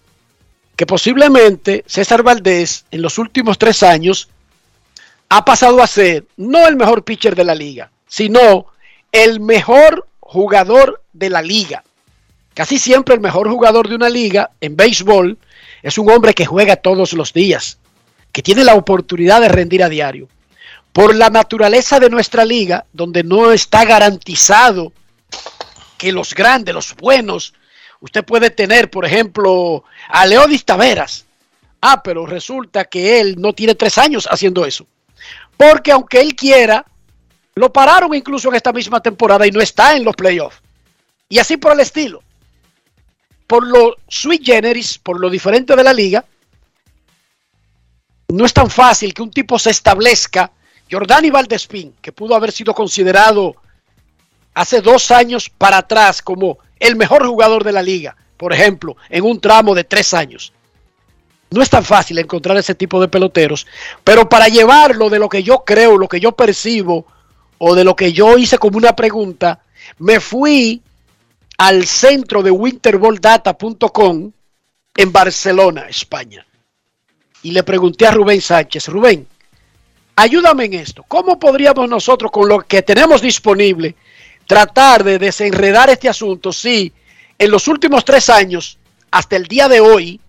que posiblemente César Valdés en los últimos tres años ha pasado a ser no el mejor pitcher de la liga, sino el mejor jugador de la liga. Casi siempre el mejor jugador de una liga en béisbol es un hombre que juega todos los días, que tiene la oportunidad de rendir a diario. Por la naturaleza de nuestra liga, donde no está garantizado que los grandes, los buenos, usted puede tener, por ejemplo, a Leodis Taveras. Ah, pero resulta que él no tiene tres años haciendo eso. Porque aunque él quiera, lo pararon incluso en esta misma temporada y no está en los playoffs. Y así por el estilo. Por lo sui generis, por lo diferente de la liga, no es tan fácil que un tipo se establezca. Jordani Valdespín, que pudo haber sido considerado hace dos años para atrás como el mejor jugador de la liga, por ejemplo, en un tramo de tres años. No es tan fácil encontrar ese tipo de peloteros, pero para llevarlo de lo que yo creo, lo que yo percibo, o de lo que yo hice como una pregunta, me fui al centro de winterballdata.com en Barcelona, España. Y le pregunté a Rubén Sánchez, Rubén, ayúdame en esto. ¿Cómo podríamos nosotros, con lo que tenemos disponible, tratar de desenredar este asunto si en los últimos tres años, hasta el día de hoy,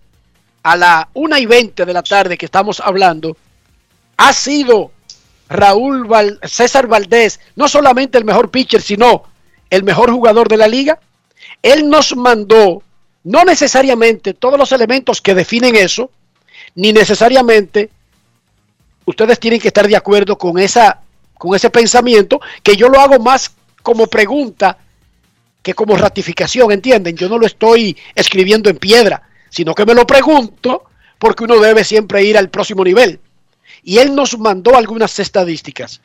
a la una y veinte de la tarde que estamos hablando, ha sido Raúl César Valdés no solamente el mejor pitcher, sino el mejor jugador de la liga? Él nos mandó no necesariamente todos los elementos que definen eso, ni necesariamente ustedes tienen que estar de acuerdo con, esa, con ese pensamiento, que yo lo hago más como pregunta que como ratificación, ¿entienden? Yo no lo estoy escribiendo en piedra, sino que me lo pregunto porque uno debe siempre ir al próximo nivel. Y él nos mandó algunas estadísticas.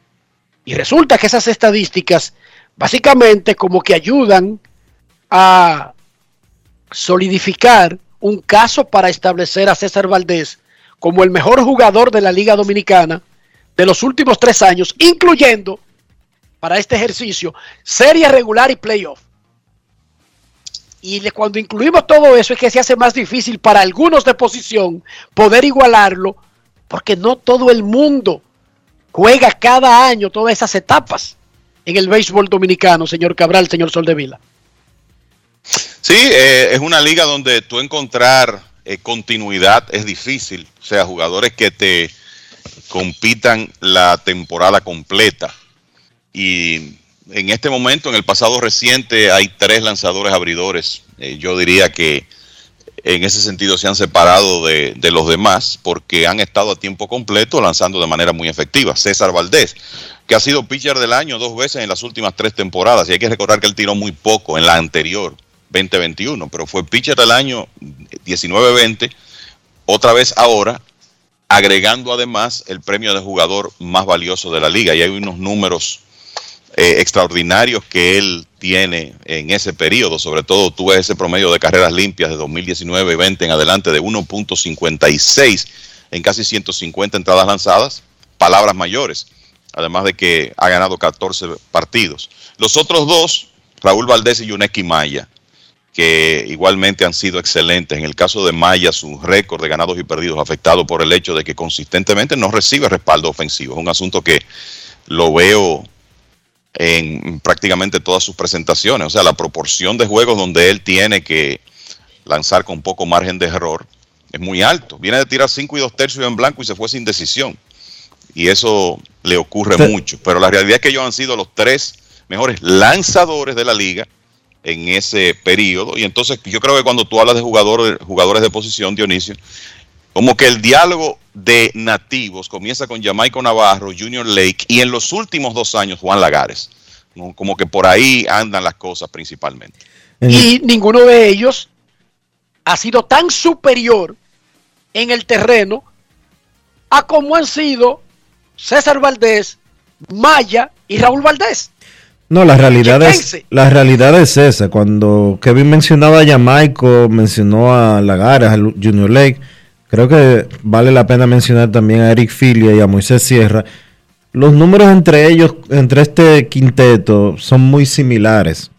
Y resulta que esas estadísticas básicamente como que ayudan a solidificar un caso para establecer a César Valdés como el mejor jugador de la Liga Dominicana de los últimos tres años, incluyendo para este ejercicio serie regular y playoff. Y cuando incluimos todo eso es que se hace más difícil para algunos de posición poder igualarlo, porque no todo el mundo juega cada año todas esas etapas en el béisbol dominicano, señor Cabral, señor Soldevila. Sí, eh, es una liga donde tú encontrar eh, continuidad es difícil. O sea, jugadores que te compitan la temporada completa. Y en este momento, en el pasado reciente, hay tres lanzadores abridores. Eh, yo diría que en ese sentido se han separado de, de, los demás porque han estado a tiempo completo lanzando de manera muy efectiva. César Valdés, que ha sido pitcher del año dos veces en las últimas tres temporadas, y hay que recordar que él tiró muy poco en la anterior, 2021, pero fue pitcher del año 19-20, otra vez ahora, agregando además el premio de jugador más valioso de la liga, y hay unos números eh, extraordinarios que él tiene en ese periodo. Sobre todo tú ves ese promedio de carreras limpias de 2019 y 20 en adelante de 1.56 en casi 150 entradas lanzadas. Palabras mayores. Además de que ha ganado 14 partidos. Los otros dos, Raúl Valdés y Yuneki Maya, que igualmente han sido excelentes. En el caso de Maya, su récord de ganados y perdidos afectado por el hecho de que consistentemente no recibe respaldo ofensivo. Es un asunto que lo veo en prácticamente todas sus presentaciones. O sea, la proporción de juegos donde él tiene que lanzar con poco margen de error es muy alto. Viene de tirar 5 y 2 tercios en blanco y se fue sin decisión. Y eso le ocurre mucho. Pero la realidad es que ellos han sido los tres mejores lanzadores de la liga en ese periodo. Y entonces yo creo que cuando tú hablas de jugadores, jugadores de posición, Dionisio, como que el diálogo de nativos comienza con Jamaica Navarro, Junior Lake y en los últimos dos años Juan Lagares. Como que por ahí andan las cosas principalmente. Y ninguno de ellos ha sido tan superior en el terreno a como han sido César Valdés, Maya y Raúl Valdés. No, la realidad, es, la realidad es esa. Cuando Kevin mencionaba a Jamaica, mencionó a Lagares, a Junior Lake Creo que vale la pena mencionar también a Eric Filia y a Moisés Sierra. Los números entre ellos, entre este quinteto, son muy similares.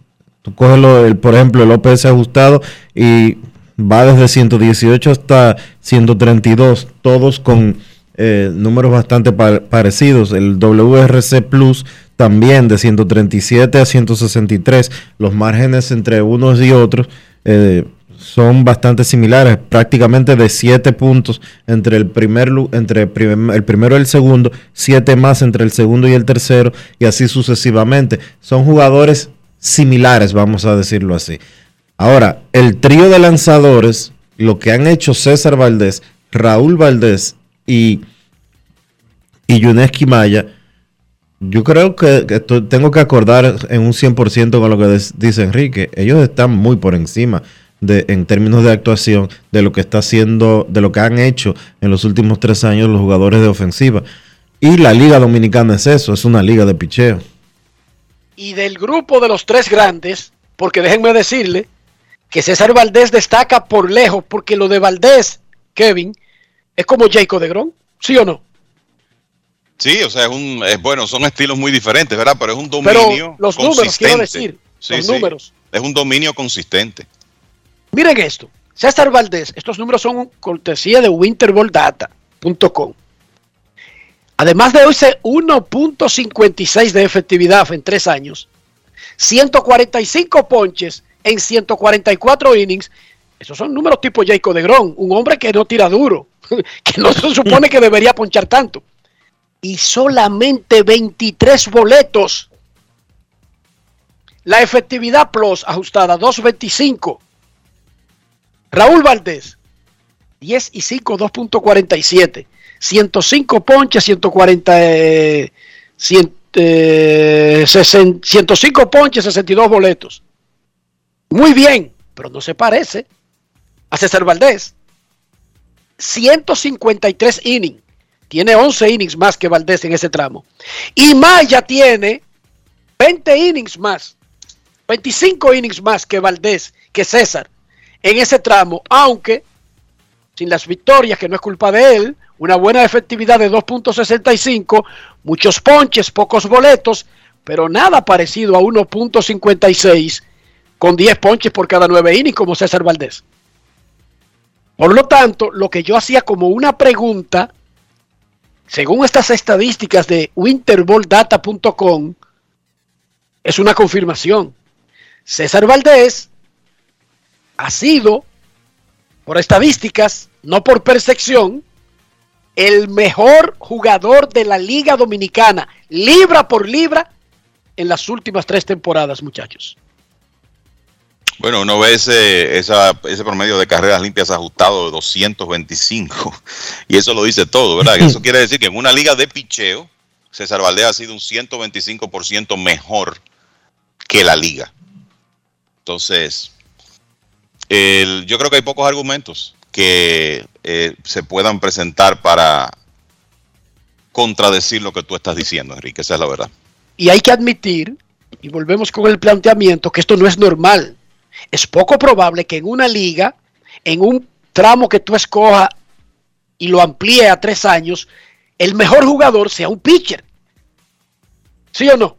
Tú coges, el, por ejemplo, el OPS ajustado y va desde 118 hasta 132, todos con eh, números bastante parecidos. El WRC Plus también de 137 a 163. Los márgenes entre unos y otros eh, son bastante similares, prácticamente de 7 puntos entre el primer entre el primero y el segundo, 7 más entre el segundo y el tercero y así sucesivamente. Son jugadores similares, vamos a decirlo así. Ahora, el trío de lanzadores, lo que han hecho César Valdés, Raúl Valdés y y Yuneski Maya, yo creo que, tengo que acordar en un 100% con lo que dice Enrique. Ellos están muy por encima en términos de actuación de lo que está haciendo, de lo que han hecho en los últimos tres años los jugadores de ofensiva. Y la Liga Dominicana es eso, es una liga de picheo. Y del grupo de los tres grandes, porque déjenme decirle que César Valdés destaca por lejos, porque lo de Valdés, Kevin, es como Jacob de Gron, ¿sí o no? Sí, o sea, es un, bueno, son estilos muy diferentes, ¿verdad? Pero es un dominio Pero los números, quiero decir, los números. Es un dominio consistente. Miren esto. César Valdés, estos números son cortesía de winterballdata.com. Además de ese 1.56 de efectividad en tres años, 145 ponches en 144 innings. Esos son números tipo Jacob de Gron, un hombre que no tira duro, que no se supone que debería ponchar tanto. Y solamente 23 boletos. La efectividad plus ajustada 225. Raúl Valdés, 10 y 5, 2.47. 105 ponches, 140, eh, 100, eh, 60 105 ponches, 62 boletos. Muy bien, pero no se parece a César Valdés. 153 innings. Tiene 11 innings más que Valdés en ese tramo. Y Maya tiene 20 innings más. 25 innings más que Valdés, que César, en ese tramo, aunque sin las victorias, que no es culpa de él, una buena efectividad de 2.65, muchos ponches, pocos boletos, pero nada parecido a 1.56 con 10 ponches por cada 9 innings como César Valdés. Por lo tanto, lo que yo hacía como una pregunta, según estas estadísticas de winterballdata.com, es una confirmación. César Valdés ha sido, por estadísticas, no por percepción, el mejor jugador de la Liga Dominicana, libra por libra, en las últimas tres temporadas, muchachos. Bueno, uno ve ese, esa, ese promedio de carreras limpias ajustado de 225 y eso lo dice todo, ¿verdad? Eso quiere decir que en una liga de picheo, César Valdés ha sido un 125% mejor que la liga. Entonces, el, yo creo que hay pocos argumentos que eh, se puedan presentar para contradecir lo que tú estás diciendo, Enrique, esa es la verdad. Y hay que admitir, y volvemos con el planteamiento, que esto no es normal. Es poco probable que en una liga, en un tramo que tú escojas y lo amplíe a tres años, el mejor jugador sea un pitcher. ¿Sí o no?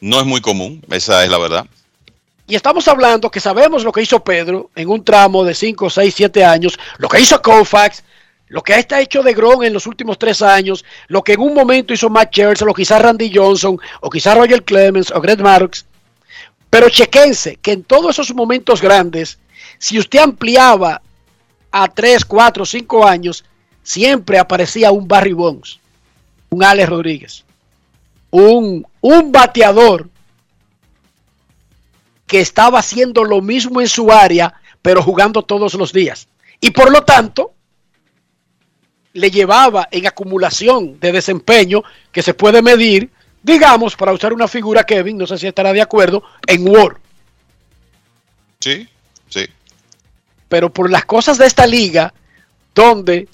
No es muy común, esa es la verdad. Y estamos hablando que sabemos lo que hizo Pedro en un tramo de 5, 6, 7 años, lo que hizo Koufax, lo que está hecho de Gron en los últimos tres años, lo que en un momento hizo Matt Scherzer, o quizás Randy Johnson, o quizás Roger Clemens, o Greg Marks. Pero chequense que en todos esos momentos grandes, si usted ampliaba a 3, 4, 5 años, siempre aparecía un Barry Bonds, un Alex Rodríguez, un, un bateador que estaba haciendo lo mismo en su área, pero jugando todos los días. Y por lo tanto, le llevaba en acumulación de desempeño que se puede medir, digamos, para usar una figura, Kevin, no sé si estará de acuerdo, en Word. Sí, sí. Pero por las cosas de esta liga, donde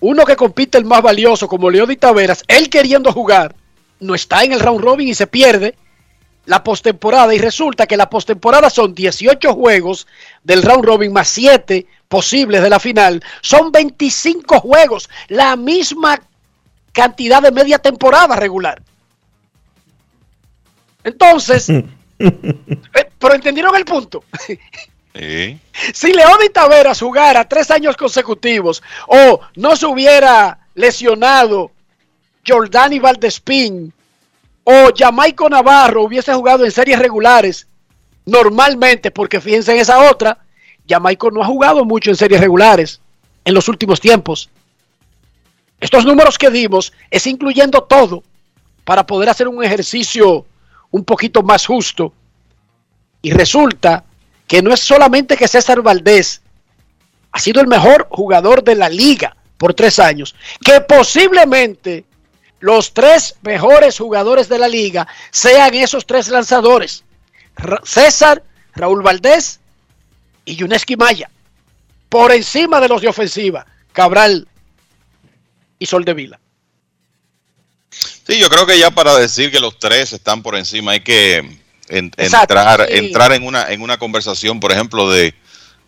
uno que compite el más valioso, como Leody Taveras, él queriendo jugar, no está en el round robin y se pierde la postemporada y resulta que la postemporada son 18 juegos del round robin más 7 posibles de la final, son 25 juegos, la misma cantidad de media temporada regular. Entonces, eh, pero entendieron el punto. Sí. Si León Taveras jugara tres años consecutivos o no se hubiera lesionado Jordani Valdespín o Jamaico Navarro hubiese jugado en series regulares normalmente, porque fíjense en esa otra, Jamaico no ha jugado mucho en series regulares en los últimos tiempos. Estos números que dimos es incluyendo todo para poder hacer un ejercicio un poquito más justo. Y resulta que no es solamente que César Valdés ha sido el mejor jugador de la liga por tres años, que posiblemente los tres mejores jugadores de la liga sean esos tres lanzadores. César, Raúl Valdés y Yuneski Maya. Por encima de los de ofensiva, Cabral y Sol de Vila. Sí, yo creo que ya para decir que los tres están por encima hay que en, entrar, sí. entrar en, una, en una conversación, por ejemplo, de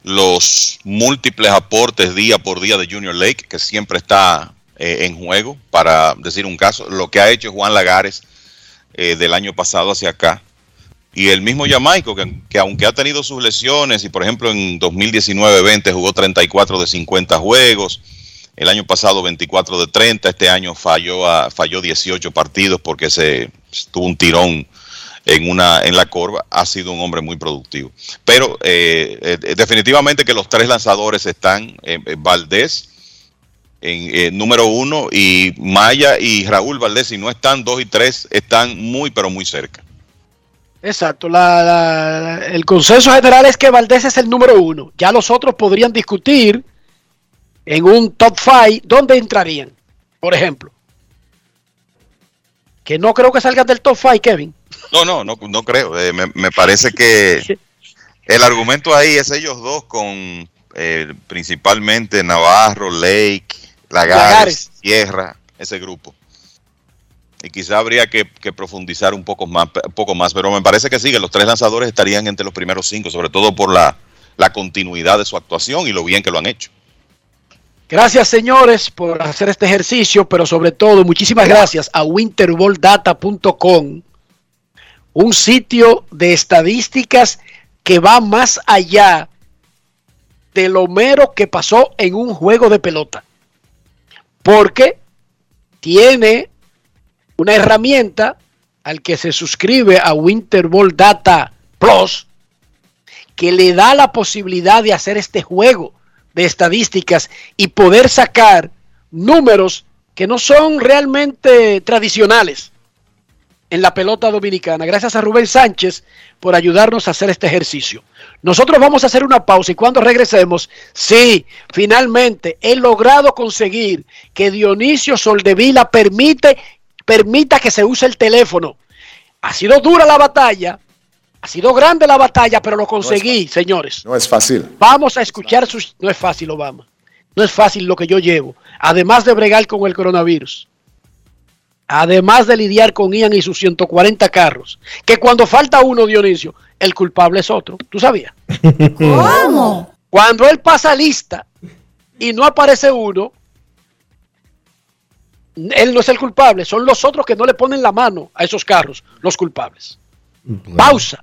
los múltiples aportes día por día de Junior Lake, que siempre está eh, en juego, para decir un caso, lo que ha hecho Juan Lagares eh, del año pasado hacia acá. Y el mismo Jamaico, que, que, aunque ha tenido sus lesiones, y por ejemplo en 2019-20 jugó 34 de 50 juegos, el año pasado 24 de 30, este año falló, a, falló 18 partidos porque se tuvo un tirón en una en la corva, ha sido un hombre muy productivo. Pero eh, eh, definitivamente que los tres lanzadores están, eh, Valdés, en número uno y Maya y Raúl Valdés, si no están dos y tres, están muy pero muy cerca. Exacto, la, la, el consenso general es que Valdés es el número uno. Ya los otros podrían discutir en un top 5, ¿dónde entrarían? Por ejemplo. Que no creo que salgan del top 5, Kevin. No, no, no, no creo. Eh, me, me, parece que el argumento ahí es ellos dos con eh, principalmente Navarro, Lake, Lagares, Sierra, ese grupo. Y quizá habría que, profundizar un poco más, poco más, pero me parece que sí, que los tres lanzadores estarían entre los primeros cinco, sobre todo por la, la continuidad de su actuación y lo bien que lo han hecho. Gracias, señores, por hacer este ejercicio, pero sobre todo, muchísimas gracias a winterboldata.com, un sitio de estadísticas que va más allá de lo mero que pasó en un juego de pelota. Porque tiene una herramienta al que se suscribe a Winter Ball Data Plus que le da la posibilidad de hacer este juego de estadísticas y poder sacar números que no son realmente tradicionales en la pelota dominicana. Gracias a Rubén Sánchez por ayudarnos a hacer este ejercicio. Nosotros vamos a hacer una pausa y cuando regresemos, sí, finalmente he logrado conseguir que Dionisio Soldevila permite, permita que se use el teléfono. Ha sido dura la batalla, ha sido grande la batalla, pero lo conseguí, señores. No es fácil. Vamos a escuchar sus... No es fácil, Obama. No es fácil lo que yo llevo, además de bregar con el coronavirus además de lidiar con Ian y sus 140 carros, que cuando falta uno, Dionisio, el culpable es otro. ¿Tú sabías? ¿Cómo? Cuando él pasa lista y no aparece uno, él no es el culpable, son los otros que no le ponen la mano a esos carros, los culpables. Pausa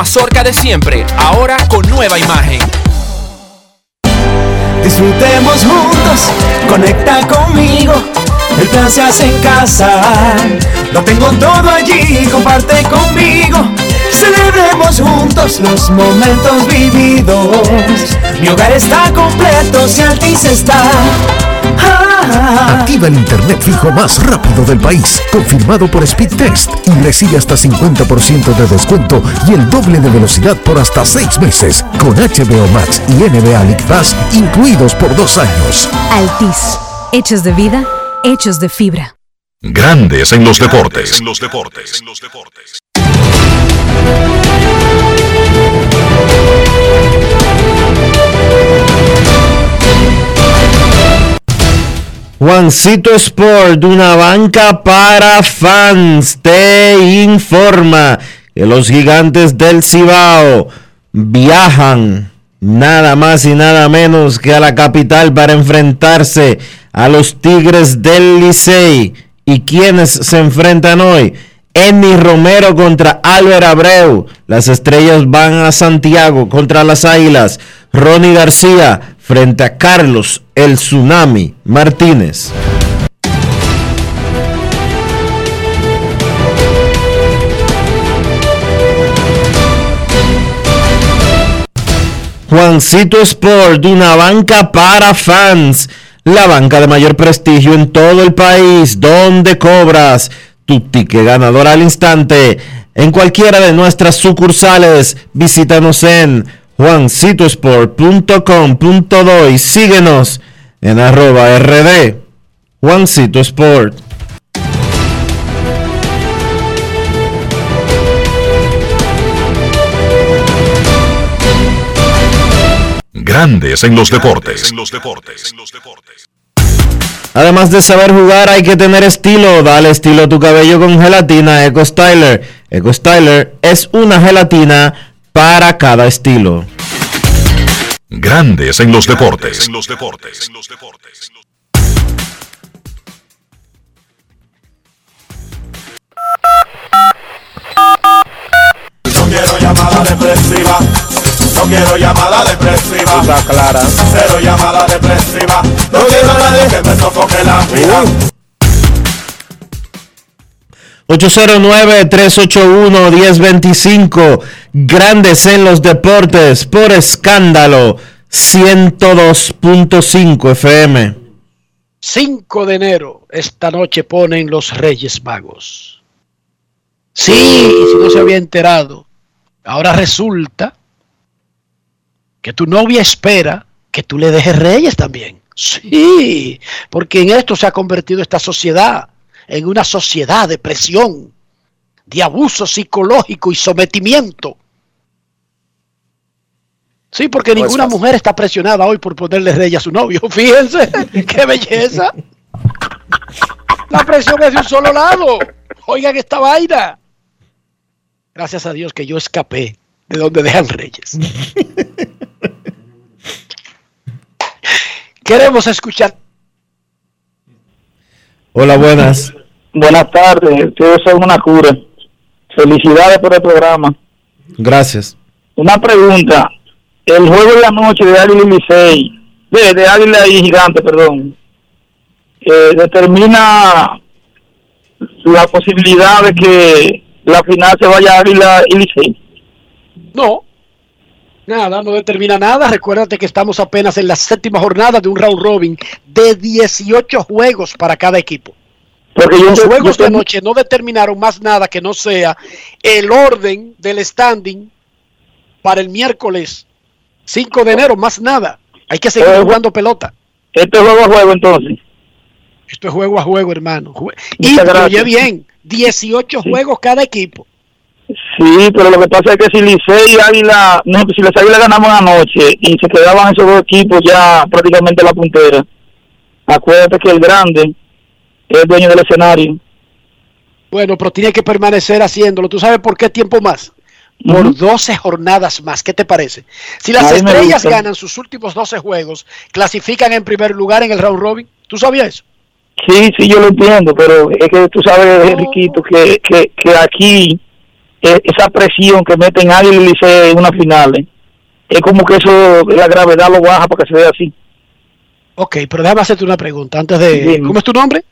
mazorca de siempre, ahora con nueva imagen. Disfrutemos juntos, conecta conmigo. El plan se hace en casa. Lo tengo todo allí, comparte conmigo. Celebremos juntos los momentos vividos. Mi hogar está completo si Altis está. Activa el internet fijo más rápido del país, confirmado por Speedtest y recibe hasta 50% de descuento y el doble de velocidad por hasta 6 meses con HBO Max y NBA League Pass incluidos por dos años. Altis, hechos de vida, hechos de fibra. Grandes en los deportes. En los deportes. Juancito Sport, una banca para fans, te informa que los gigantes del Cibao viajan nada más y nada menos que a la capital para enfrentarse a los Tigres del Licey. ¿Y quienes se enfrentan hoy? Emi Romero contra Álvaro Abreu. Las estrellas van a Santiago contra las Águilas. Ronnie García frente a Carlos el Tsunami Martínez. Juancito Sport, una banca para fans. La banca de mayor prestigio en todo el país, donde cobras tu ticket ganador al instante. En cualquiera de nuestras sucursales, visítanos en juancitosport.com.do y síguenos en arroba rd Juancito Sport. Grandes en los deportes. Además de saber jugar, hay que tener estilo. Dale estilo a tu cabello con gelatina Eco Styler. Eco Styler es una gelatina para cada estilo. Grandes en los deportes. No quiero llamada depresiva. No quiero llamada depresiva. Está clara. Cero llamada depresiva. No quiero a nadie que me sofoque la vida. 809-381-1025. Grandes en los deportes por escándalo 102.5 FM. 5 de enero, esta noche ponen los Reyes Magos. Sí, si no se había enterado, ahora resulta que tu novia espera que tú le dejes Reyes también. Sí, porque en esto se ha convertido esta sociedad, en una sociedad de presión, de abuso psicológico y sometimiento. Sí, porque No ninguna mujer está presionada hoy por ponerle rey a su novio. Fíjense, qué belleza. La presión es de un solo lado. Oigan esta vaina. Gracias a Dios que yo escapé de donde dejan reyes. Queremos escuchar. Hola, buenas. Buenas tardes, ustedes son una cura. Felicidades por el programa. Gracias. Una pregunta. El juego de la noche de Águila y Licey, de, de Águila y Gigante, perdón, eh, determina la posibilidad de que la final se vaya a Águila y Licey. No, nada, no determina nada. Recuérdate que estamos apenas en la séptima jornada de un round robin de 18 juegos para cada equipo. Porque yo, Los yo juegos de anoche no determinaron más nada que no sea el orden del standing para el miércoles 5 de enero, más nada. Hay que seguir Eh, jugando pelota. Este juego a juego entonces. Esto es juego a juego, hermano. Jue- Y Muchas oye bien, 18 juegos cada equipo. Sí, pero lo que pasa es que si Licey y Águila, no, si les Águila ganamos anoche y se quedaban esos dos equipos ya prácticamente en la puntera, acuérdate que el grande es dueño del escenario. Bueno, pero tiene que permanecer haciéndolo. ¿Tú sabes por qué tiempo más? Por 12 jornadas más. ¿Qué te parece? Si las estrellas ganan sus últimos 12 juegos, clasifican en primer lugar en el round robin. ¿Tú sabías eso? Sí, sí, yo lo entiendo, pero es que tú sabes, Enriquito, que, que, que aquí esa presión que meten Águila y Licey en una final, eh, es como que eso, la gravedad lo baja para que se vea así. Ok, pero déjame hacerte una pregunta antes de... ¿Cómo es tu nombre?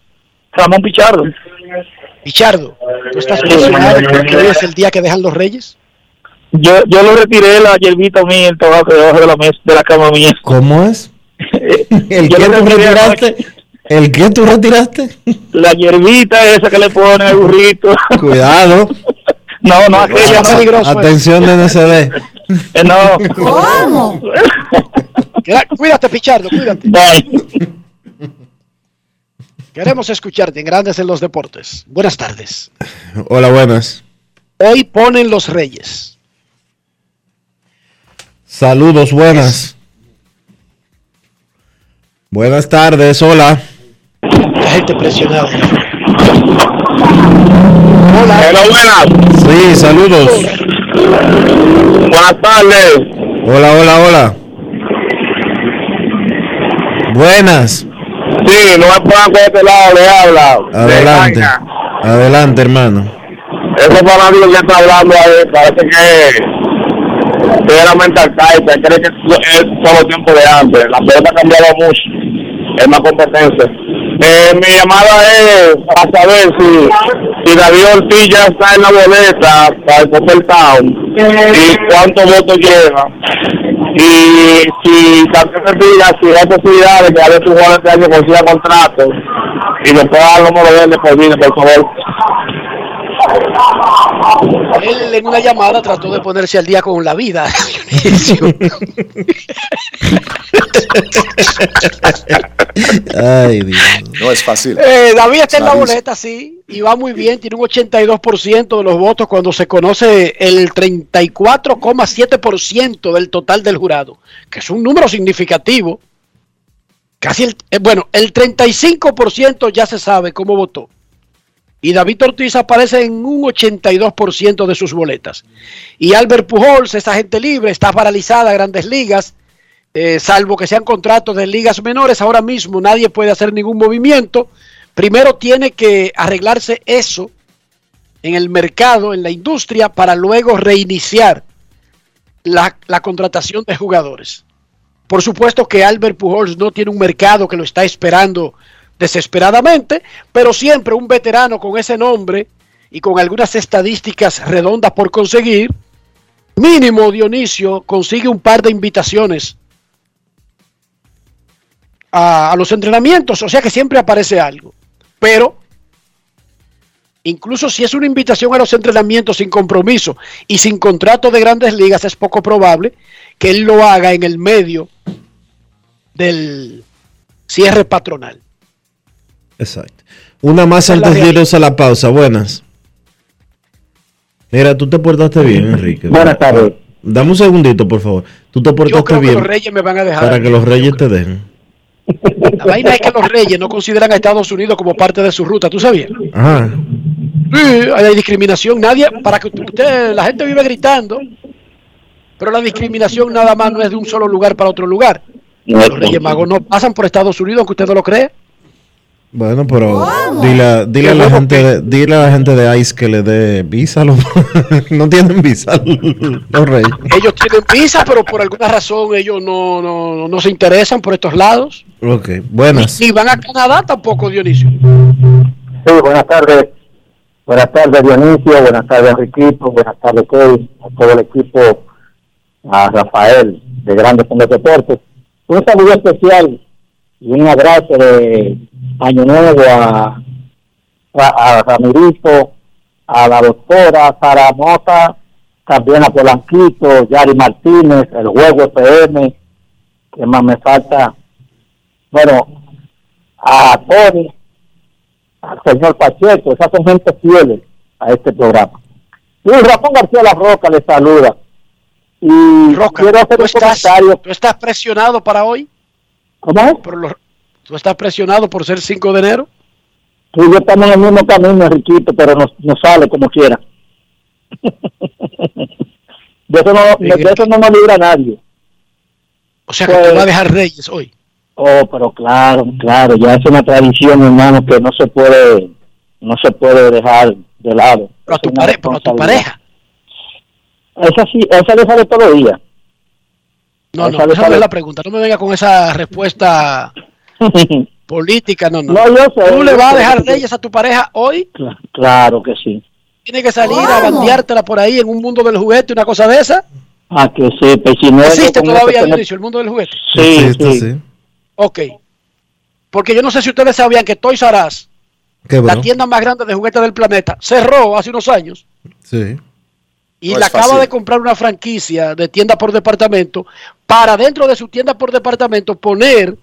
Ramón Pichardo. Pichardo, ¿tú estás presionado porque hoy es el día que dejan los reyes? Yo, yo lo retiré la hierbita mía, el tabaco debajo de la mesa, de la cama mía. ¿Cómo es? ¿El lo tú retiraste? ¿El qué tú retiraste? La hierbita esa que le ponen al burrito. Cuidado. No, no, aquella no. peligroso, eh. Atención de NCD. Eh, no. ¿Cómo? Cuídate, Pichardo, cuídate. Queremos escucharte en Grandes en los Deportes. Buenas tardes. Hola, buenas. Hoy ponen los reyes. Saludos, buenas. Buenas tardes, hola. La gente presionada. Hola, buenas. Sí, saludos. Buenas tardes. Hola, hola, hola. Buenas. Sí, no me pongan con este lado, le habla. Adelante. Adelante, hermano. Ese fanático que está hablando ahí, parece que que era mental type, cree que es solo tiempo de antes. La pelota ha cambiado mucho, es más competencia. Eh, mi llamada es para saber si, si David Ortiz ya está en la boleta para el Popper Town y cuántos votos lleva. Y si también me diga si hay posibilidad de que a veces jugador este año consiga contrato y dar los número de por vida, por favor. Él en una llamada trató de ponerse al día con la vida. Dionisio. Ay, Dios. No es fácil. Eh, David está en la boleta, sí. y va muy bien, tiene un 82% de los votos cuando se conoce el 34,7% del total del jurado, que es un número significativo. Casi el, eh, bueno, el 35% ya se sabe cómo votó. Y David Ortiz aparece en un 82% de sus boletas. Y Albert Pujols, esa gente libre, está paralizada a grandes ligas, eh, salvo que sean contratos de ligas menores. Ahora mismo nadie puede hacer ningún movimiento. Primero tiene que arreglarse eso en el mercado, en la industria, para luego reiniciar la, la contratación de jugadores. Por supuesto que Albert Pujols no tiene un mercado que lo está esperando desesperadamente, pero siempre un veterano con ese nombre y con algunas estadísticas redondas por conseguir, mínimo Dionisio consigue un par de invitaciones a, a los entrenamientos, o sea que siempre aparece algo. Pero incluso si es una invitación a los entrenamientos sin compromiso y sin contrato de grandes ligas, es poco probable que él lo haga en el medio del cierre patronal. Exacto. Una más antes de irnos a la pausa. Buenas. Mira, tú te portaste bien, Enrique. Buenas tardes. Dame un segundito, por favor. Tú te Yo portaste que bien los reyes me van a dejar. para que los reyes te dejen. La vaina es que los reyes no consideran a Estados Unidos como parte de su ruta, ¿tú sabías? Ajá. Sí, hay discriminación, nadie, para que usted, la gente vive gritando, pero la discriminación nada más no es de un solo lugar para otro lugar. Los Reyes Magos no pasan por Estados Unidos, aunque usted no lo cree. Bueno, pero dile, a- dile a la gente de, dile a la gente de ICE que le dé visa. a los- no tienen visa los reyes. Ellos tienen visa, pero por alguna razón ellos no, no, no se interesan por estos lados. Ok, buenas. Ni van a Canadá tampoco, Dionisio. Sí, buenas tardes. Buenas tardes, Dionisio. Buenas tardes, Enriquito. Buenas tardes, Kevin. A todo el equipo. A Rafael, de Grandes en los Deportes. Un saludo especial y un abrazo de Año Nuevo a, a, a Ramirito, a la doctora Sara Mota, también a Polanquito, Yari Martínez, el Juego FM. ¿Qué más me falta? Bueno, a Tony, al señor Pacheco, esas son gente fieles a este programa. Y Ramón García La Roca le saluda. Y quiero hacer ¿Tú un estás, comentario. tú estás presionado para hoy? ¿Cómo? Por los- ¿Tú estás presionado por ser 5 de enero? Y yo estamos en el mismo camino, Enriquito, pero nos, nos sale como quiera. de, eso no, de eso no nos libra nadie. O sea que Pues- te va a dejar Reyes hoy. Oh, pero claro, claro, ya es una tradición, hermano, que no se puede, no se puede dejar de lado. Pero a tu, pare- pero a tu pareja. Esa sí, esa le sale todos los días. No, no, Esa no es la pregunta. No me venga con esa respuesta política, no, no. No, yo sé, ¿Tú le vas a dejar Reyes a tu pareja hoy? Claro que sí. ¿Tiene que salir a bandeártela por ahí en un mundo del juguete, una cosa de esa? Ah, que sí, pues si no ¿Existe todavía, Dionisio, el mundo del juguete? Sí, Existe, sí. sí. Ok. Porque yo no sé si ustedes sabían que Toys R Us, la tienda más grande de juguetes del planeta, cerró hace unos años Sí. Y No le acaba fácil. de comprar una franquicia de tienda por departamento para dentro de su tienda por departamento poner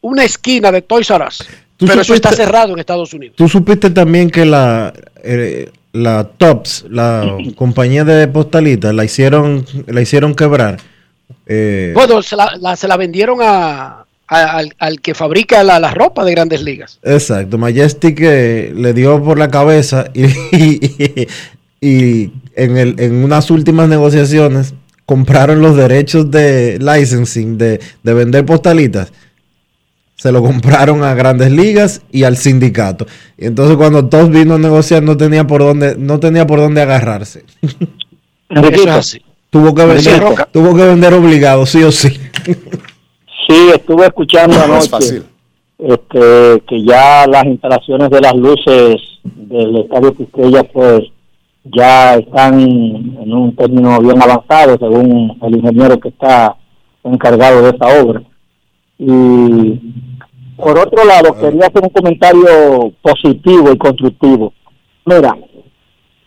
una esquina de Toys R Us. ¿Tú Pero eso está cerrado en Estados Unidos. Tú supiste también que la, eh, la Tops, la compañía de postalitas, la hicieron, la hicieron quebrar. Eh, Bueno, se la, la- se la vendieron a, a- al, al que fabrica la, la ropa de grandes ligas. Exacto, Majestic eh, le dio por la cabeza y, y, y en, el, en unas últimas negociaciones compraron los derechos de licensing de, de vender postalitas. Se lo compraron a Grandes Ligas y al sindicato. Y entonces cuando todos vino a negociar no tenía por dónde, no tenía por dónde agarrarse. Tuvo que vender, tuvo que vender obligado, sí o sí. Sí, estuve escuchando No es anoche fácil. este, que ya las instalaciones de las luces del Estadio Quisqueya pues ya están en un término bien avanzado según el ingeniero que está encargado de esa obra. Y por otro lado, quería hacer un comentario positivo y constructivo. Mira,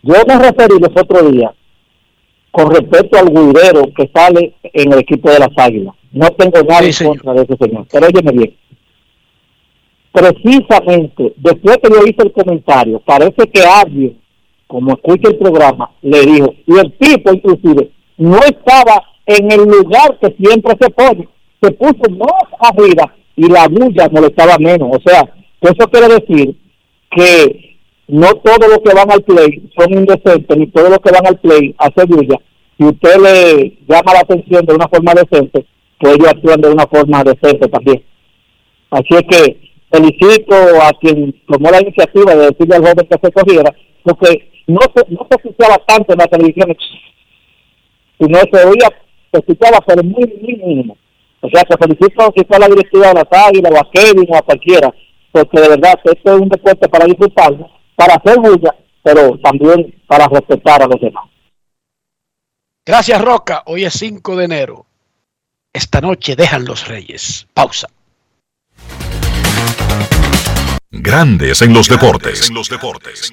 yo me referí los otros días con respecto al guidero que sale en el equipo de las Águilas. No tengo nada en contra de ese señor, pero óyeme bien. precisamente después que yo hice el comentario, parece que alguien, como escucha el programa, le dijo, y el tipo inclusive, no estaba en el lugar que siempre se pone, se puso más arriba y la bulla molestaba menos. O sea, eso quiere decir que no todos los que van al play son indecentes, ni todos los que van al play hacen bulla. Si usted le llama la atención de una forma decente, pues ellos actúan de una forma decente también. Así es que felicito a quien tomó la iniciativa de decirle al joven que se cogiera, porque no se, no se escuchaba tanto en la televisión, sino se oía, se escuchaba, pero muy, muy mínimo. O sea, que felicito a la directiva de la Águilas, o a Kevin, o a cualquiera, porque de verdad esto es un deporte para disfrutarlo, para hacer bulla, pero también para respetar a los demás. Gracias, Roca. Hoy es 5 de enero. Esta noche dejan los Reyes. Pausa. Grandes en los deportes. En los deportes.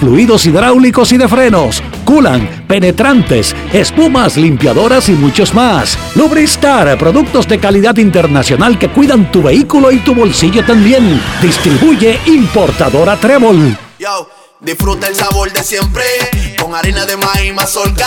fluidos hidráulicos y de frenos, culan, penetrantes, espumas, limpiadoras y muchos más. Lubristar, productos de calidad internacional que cuidan tu vehículo y tu bolsillo también. Distribuye importadora Trébol. disfruta el sabor de siempre con harina de maíz mazorca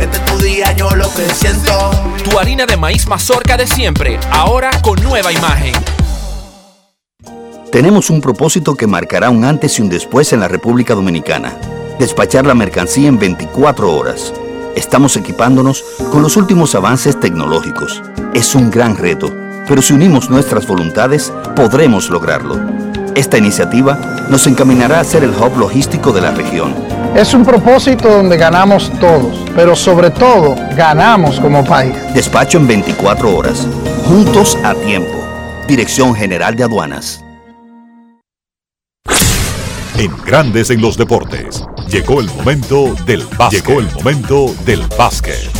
Este es tu día, yo lo que siento. Tu harina de maíz mazorca de siempre, ahora con nueva imagen. Tenemos un propósito que marcará un antes y un después en la República Dominicana. Despachar la mercancía en 24 horas. Estamos equipándonos con los últimos avances tecnológicos. Es un gran reto, pero si unimos nuestras voluntades, podremos lograrlo. Esta iniciativa nos encaminará a ser el hub logístico de la región. Es un propósito donde ganamos todos, pero sobre todo ganamos como país. Despacho en 24 horas, juntos a tiempo. Dirección General de Aduanas. En Grandes en los Deportes, llegó el momento del básquet. Llegó el momento del básquet.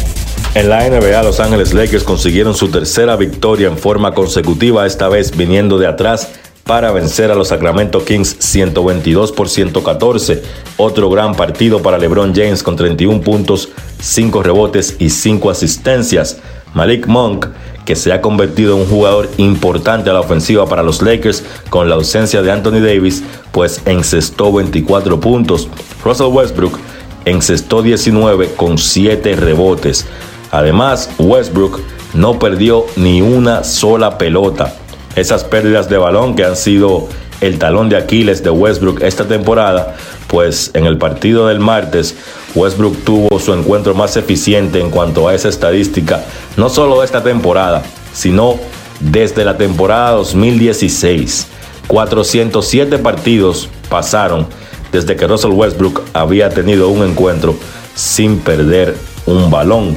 En la NBA, Los Ángeles Lakers consiguieron su tercera victoria en forma consecutiva, esta vez viniendo de atrás para vencer a los Sacramento Kings 122 por 114. Otro gran partido para LeBron James con 31 puntos, 5 rebotes y 5 asistencias. Malik Monk, que se ha convertido en un jugador importante a la ofensiva para los Lakers con la ausencia de Anthony Davis, pues encestó 24 puntos. Russell Westbrook encestó 19 con 7 rebotes. Además, Westbrook no perdió ni una sola pelota esas pérdidas de balón que han sido el talón de Aquiles de Westbrook esta temporada, pues en el partido del martes Westbrook tuvo su encuentro más eficiente en cuanto a esa estadística, no solo esta temporada, sino desde la temporada 2016. 407 partidos pasaron desde que Russell Westbrook había tenido un encuentro sin perder un balón.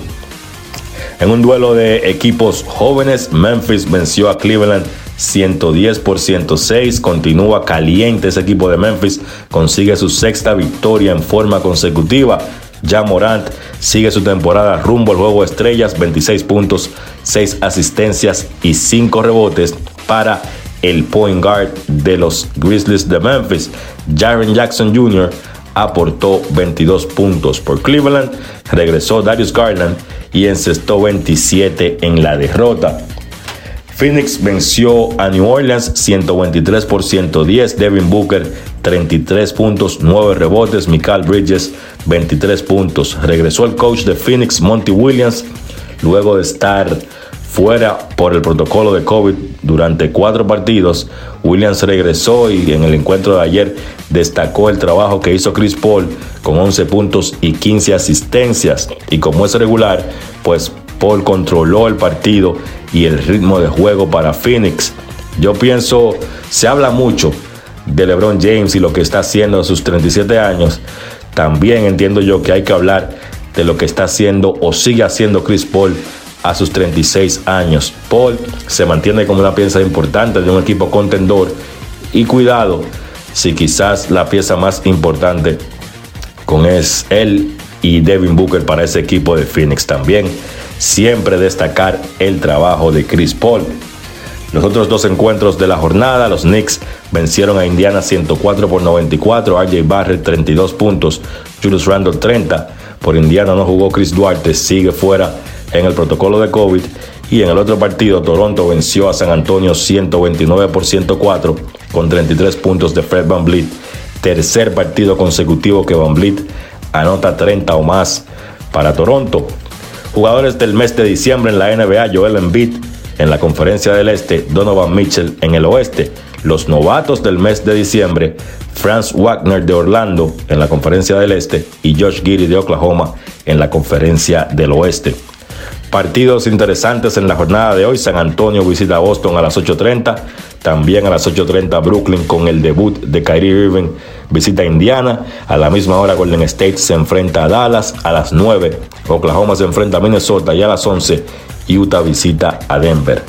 En un duelo de equipos jóvenes, Memphis venció a Cleveland 110 por 106. Continúa caliente ese equipo de Memphis. Consigue su sexta victoria en forma consecutiva. Ya Morant sigue su temporada rumbo al juego estrellas, 26 puntos, 6 asistencias y 5 rebotes para el point guard de los Grizzlies de Memphis. Jaren Jackson Jr. aportó 22 puntos por Cleveland, regresó Darius Garland y encestó 27 en la derrota. Phoenix venció a New Orleans 123 por 110. Devin Booker 33 puntos, 9 rebotes. Michael Bridges 23 puntos. Regresó el coach de Phoenix, Monty Williams, luego de estar fuera por el protocolo de COVID durante cuatro partidos. Williams regresó y en el encuentro de ayer destacó el trabajo que hizo Chris Paul con 11 puntos y 15 asistencias. Y como es regular, pues Paul controló el partido y el ritmo de juego para Phoenix. Yo pienso, se habla mucho de LeBron James y lo que está haciendo a sus 37 años. También entiendo yo que hay que hablar de lo que está haciendo o sigue haciendo Chris Paul a sus 36 años. Paul se mantiene como una pieza importante de un equipo contendor y cuidado si quizás la pieza más importante con es él y Devin Booker para ese equipo de Phoenix también. Siempre destacar el trabajo de Chris Paul. Los otros dos encuentros de la jornada, los Knicks vencieron a Indiana 104 por 94, RJ Barrett 32 puntos, Julius Randle 30. Por Indiana no jugó Chris Duarte, sigue fuera en el protocolo de COVID. Y en el otro partido, Toronto venció a San Antonio 129 por 104 con 33 puntos de Fred Van Vliet. Tercer partido consecutivo que Van Vliet anota 30 o más para Toronto. Jugadores del mes de diciembre en la NBA, Joel Embiid en la Conferencia del Este, Donovan Mitchell en el Oeste. Los novatos del mes de diciembre, Franz Wagner de Orlando en la Conferencia del Este y Josh Giddy de Oklahoma en la Conferencia del Oeste. Partidos interesantes en la jornada de hoy. San Antonio visita Boston a las 8.30. También a las 8.30 Brooklyn con el debut de Kyrie Irving visita a Indiana. A la misma hora Golden State se enfrenta a Dallas. A las 9 Oklahoma se enfrenta a Minnesota y a las 11 Utah visita a Denver.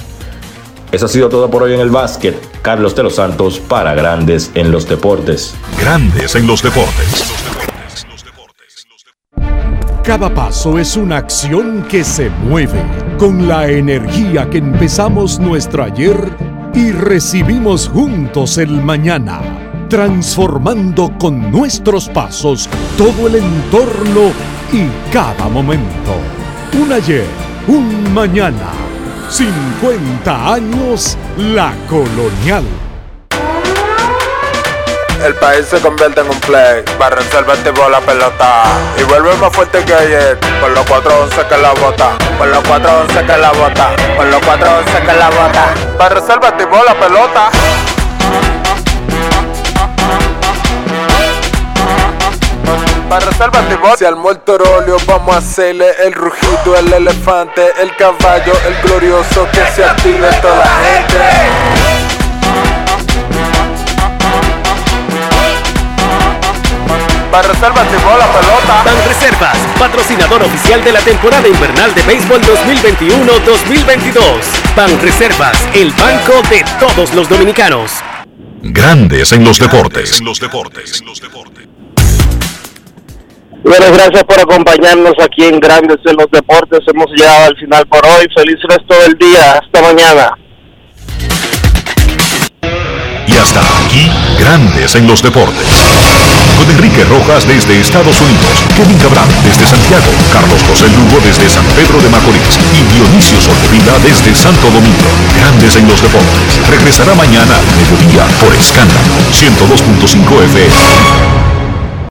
Eso ha sido todo por hoy en el básquet. Carlos de los Santos para Grandes en los Deportes. Grandes en los Deportes. Cada paso es una acción que se mueve con la energía que empezamos nuestro ayer y recibimos juntos el mañana, transformando con nuestros pasos todo el entorno y cada momento. Un ayer, un mañana, 50 años la colonial el país se convierte en un play. Barra el la pelota. Y vuelve más fuerte que ayer. Por los 4-11 que la bota. Por los 4-11 que la bota. Por los 4-11 que la bota. Barra el la pelota. Para reservar Si al mortorolio vamos a hacerle el rugido, el elefante, el caballo, el glorioso que se active toda la gente. Reservas llevó la pelota. Ban Reservas, patrocinador oficial de la temporada invernal de béisbol 2021-2022. Ban Reservas, el banco de todos los dominicanos. Grandes en los deportes. En los deportes. Bueno, gracias por acompañarnos aquí en Grandes en los Deportes. Hemos llegado al final por hoy. Feliz resto del día. Hasta mañana. Y hasta aquí, Grandes en los Deportes. Con Enrique Rojas desde Estados Unidos, Kevin Cabral desde Santiago, Carlos José Lugo desde San Pedro de Macorís y Dionisio Solterida desde Santo Domingo. Grandes en los Deportes. Regresará mañana al mediodía por Escándalo 102.5 FM.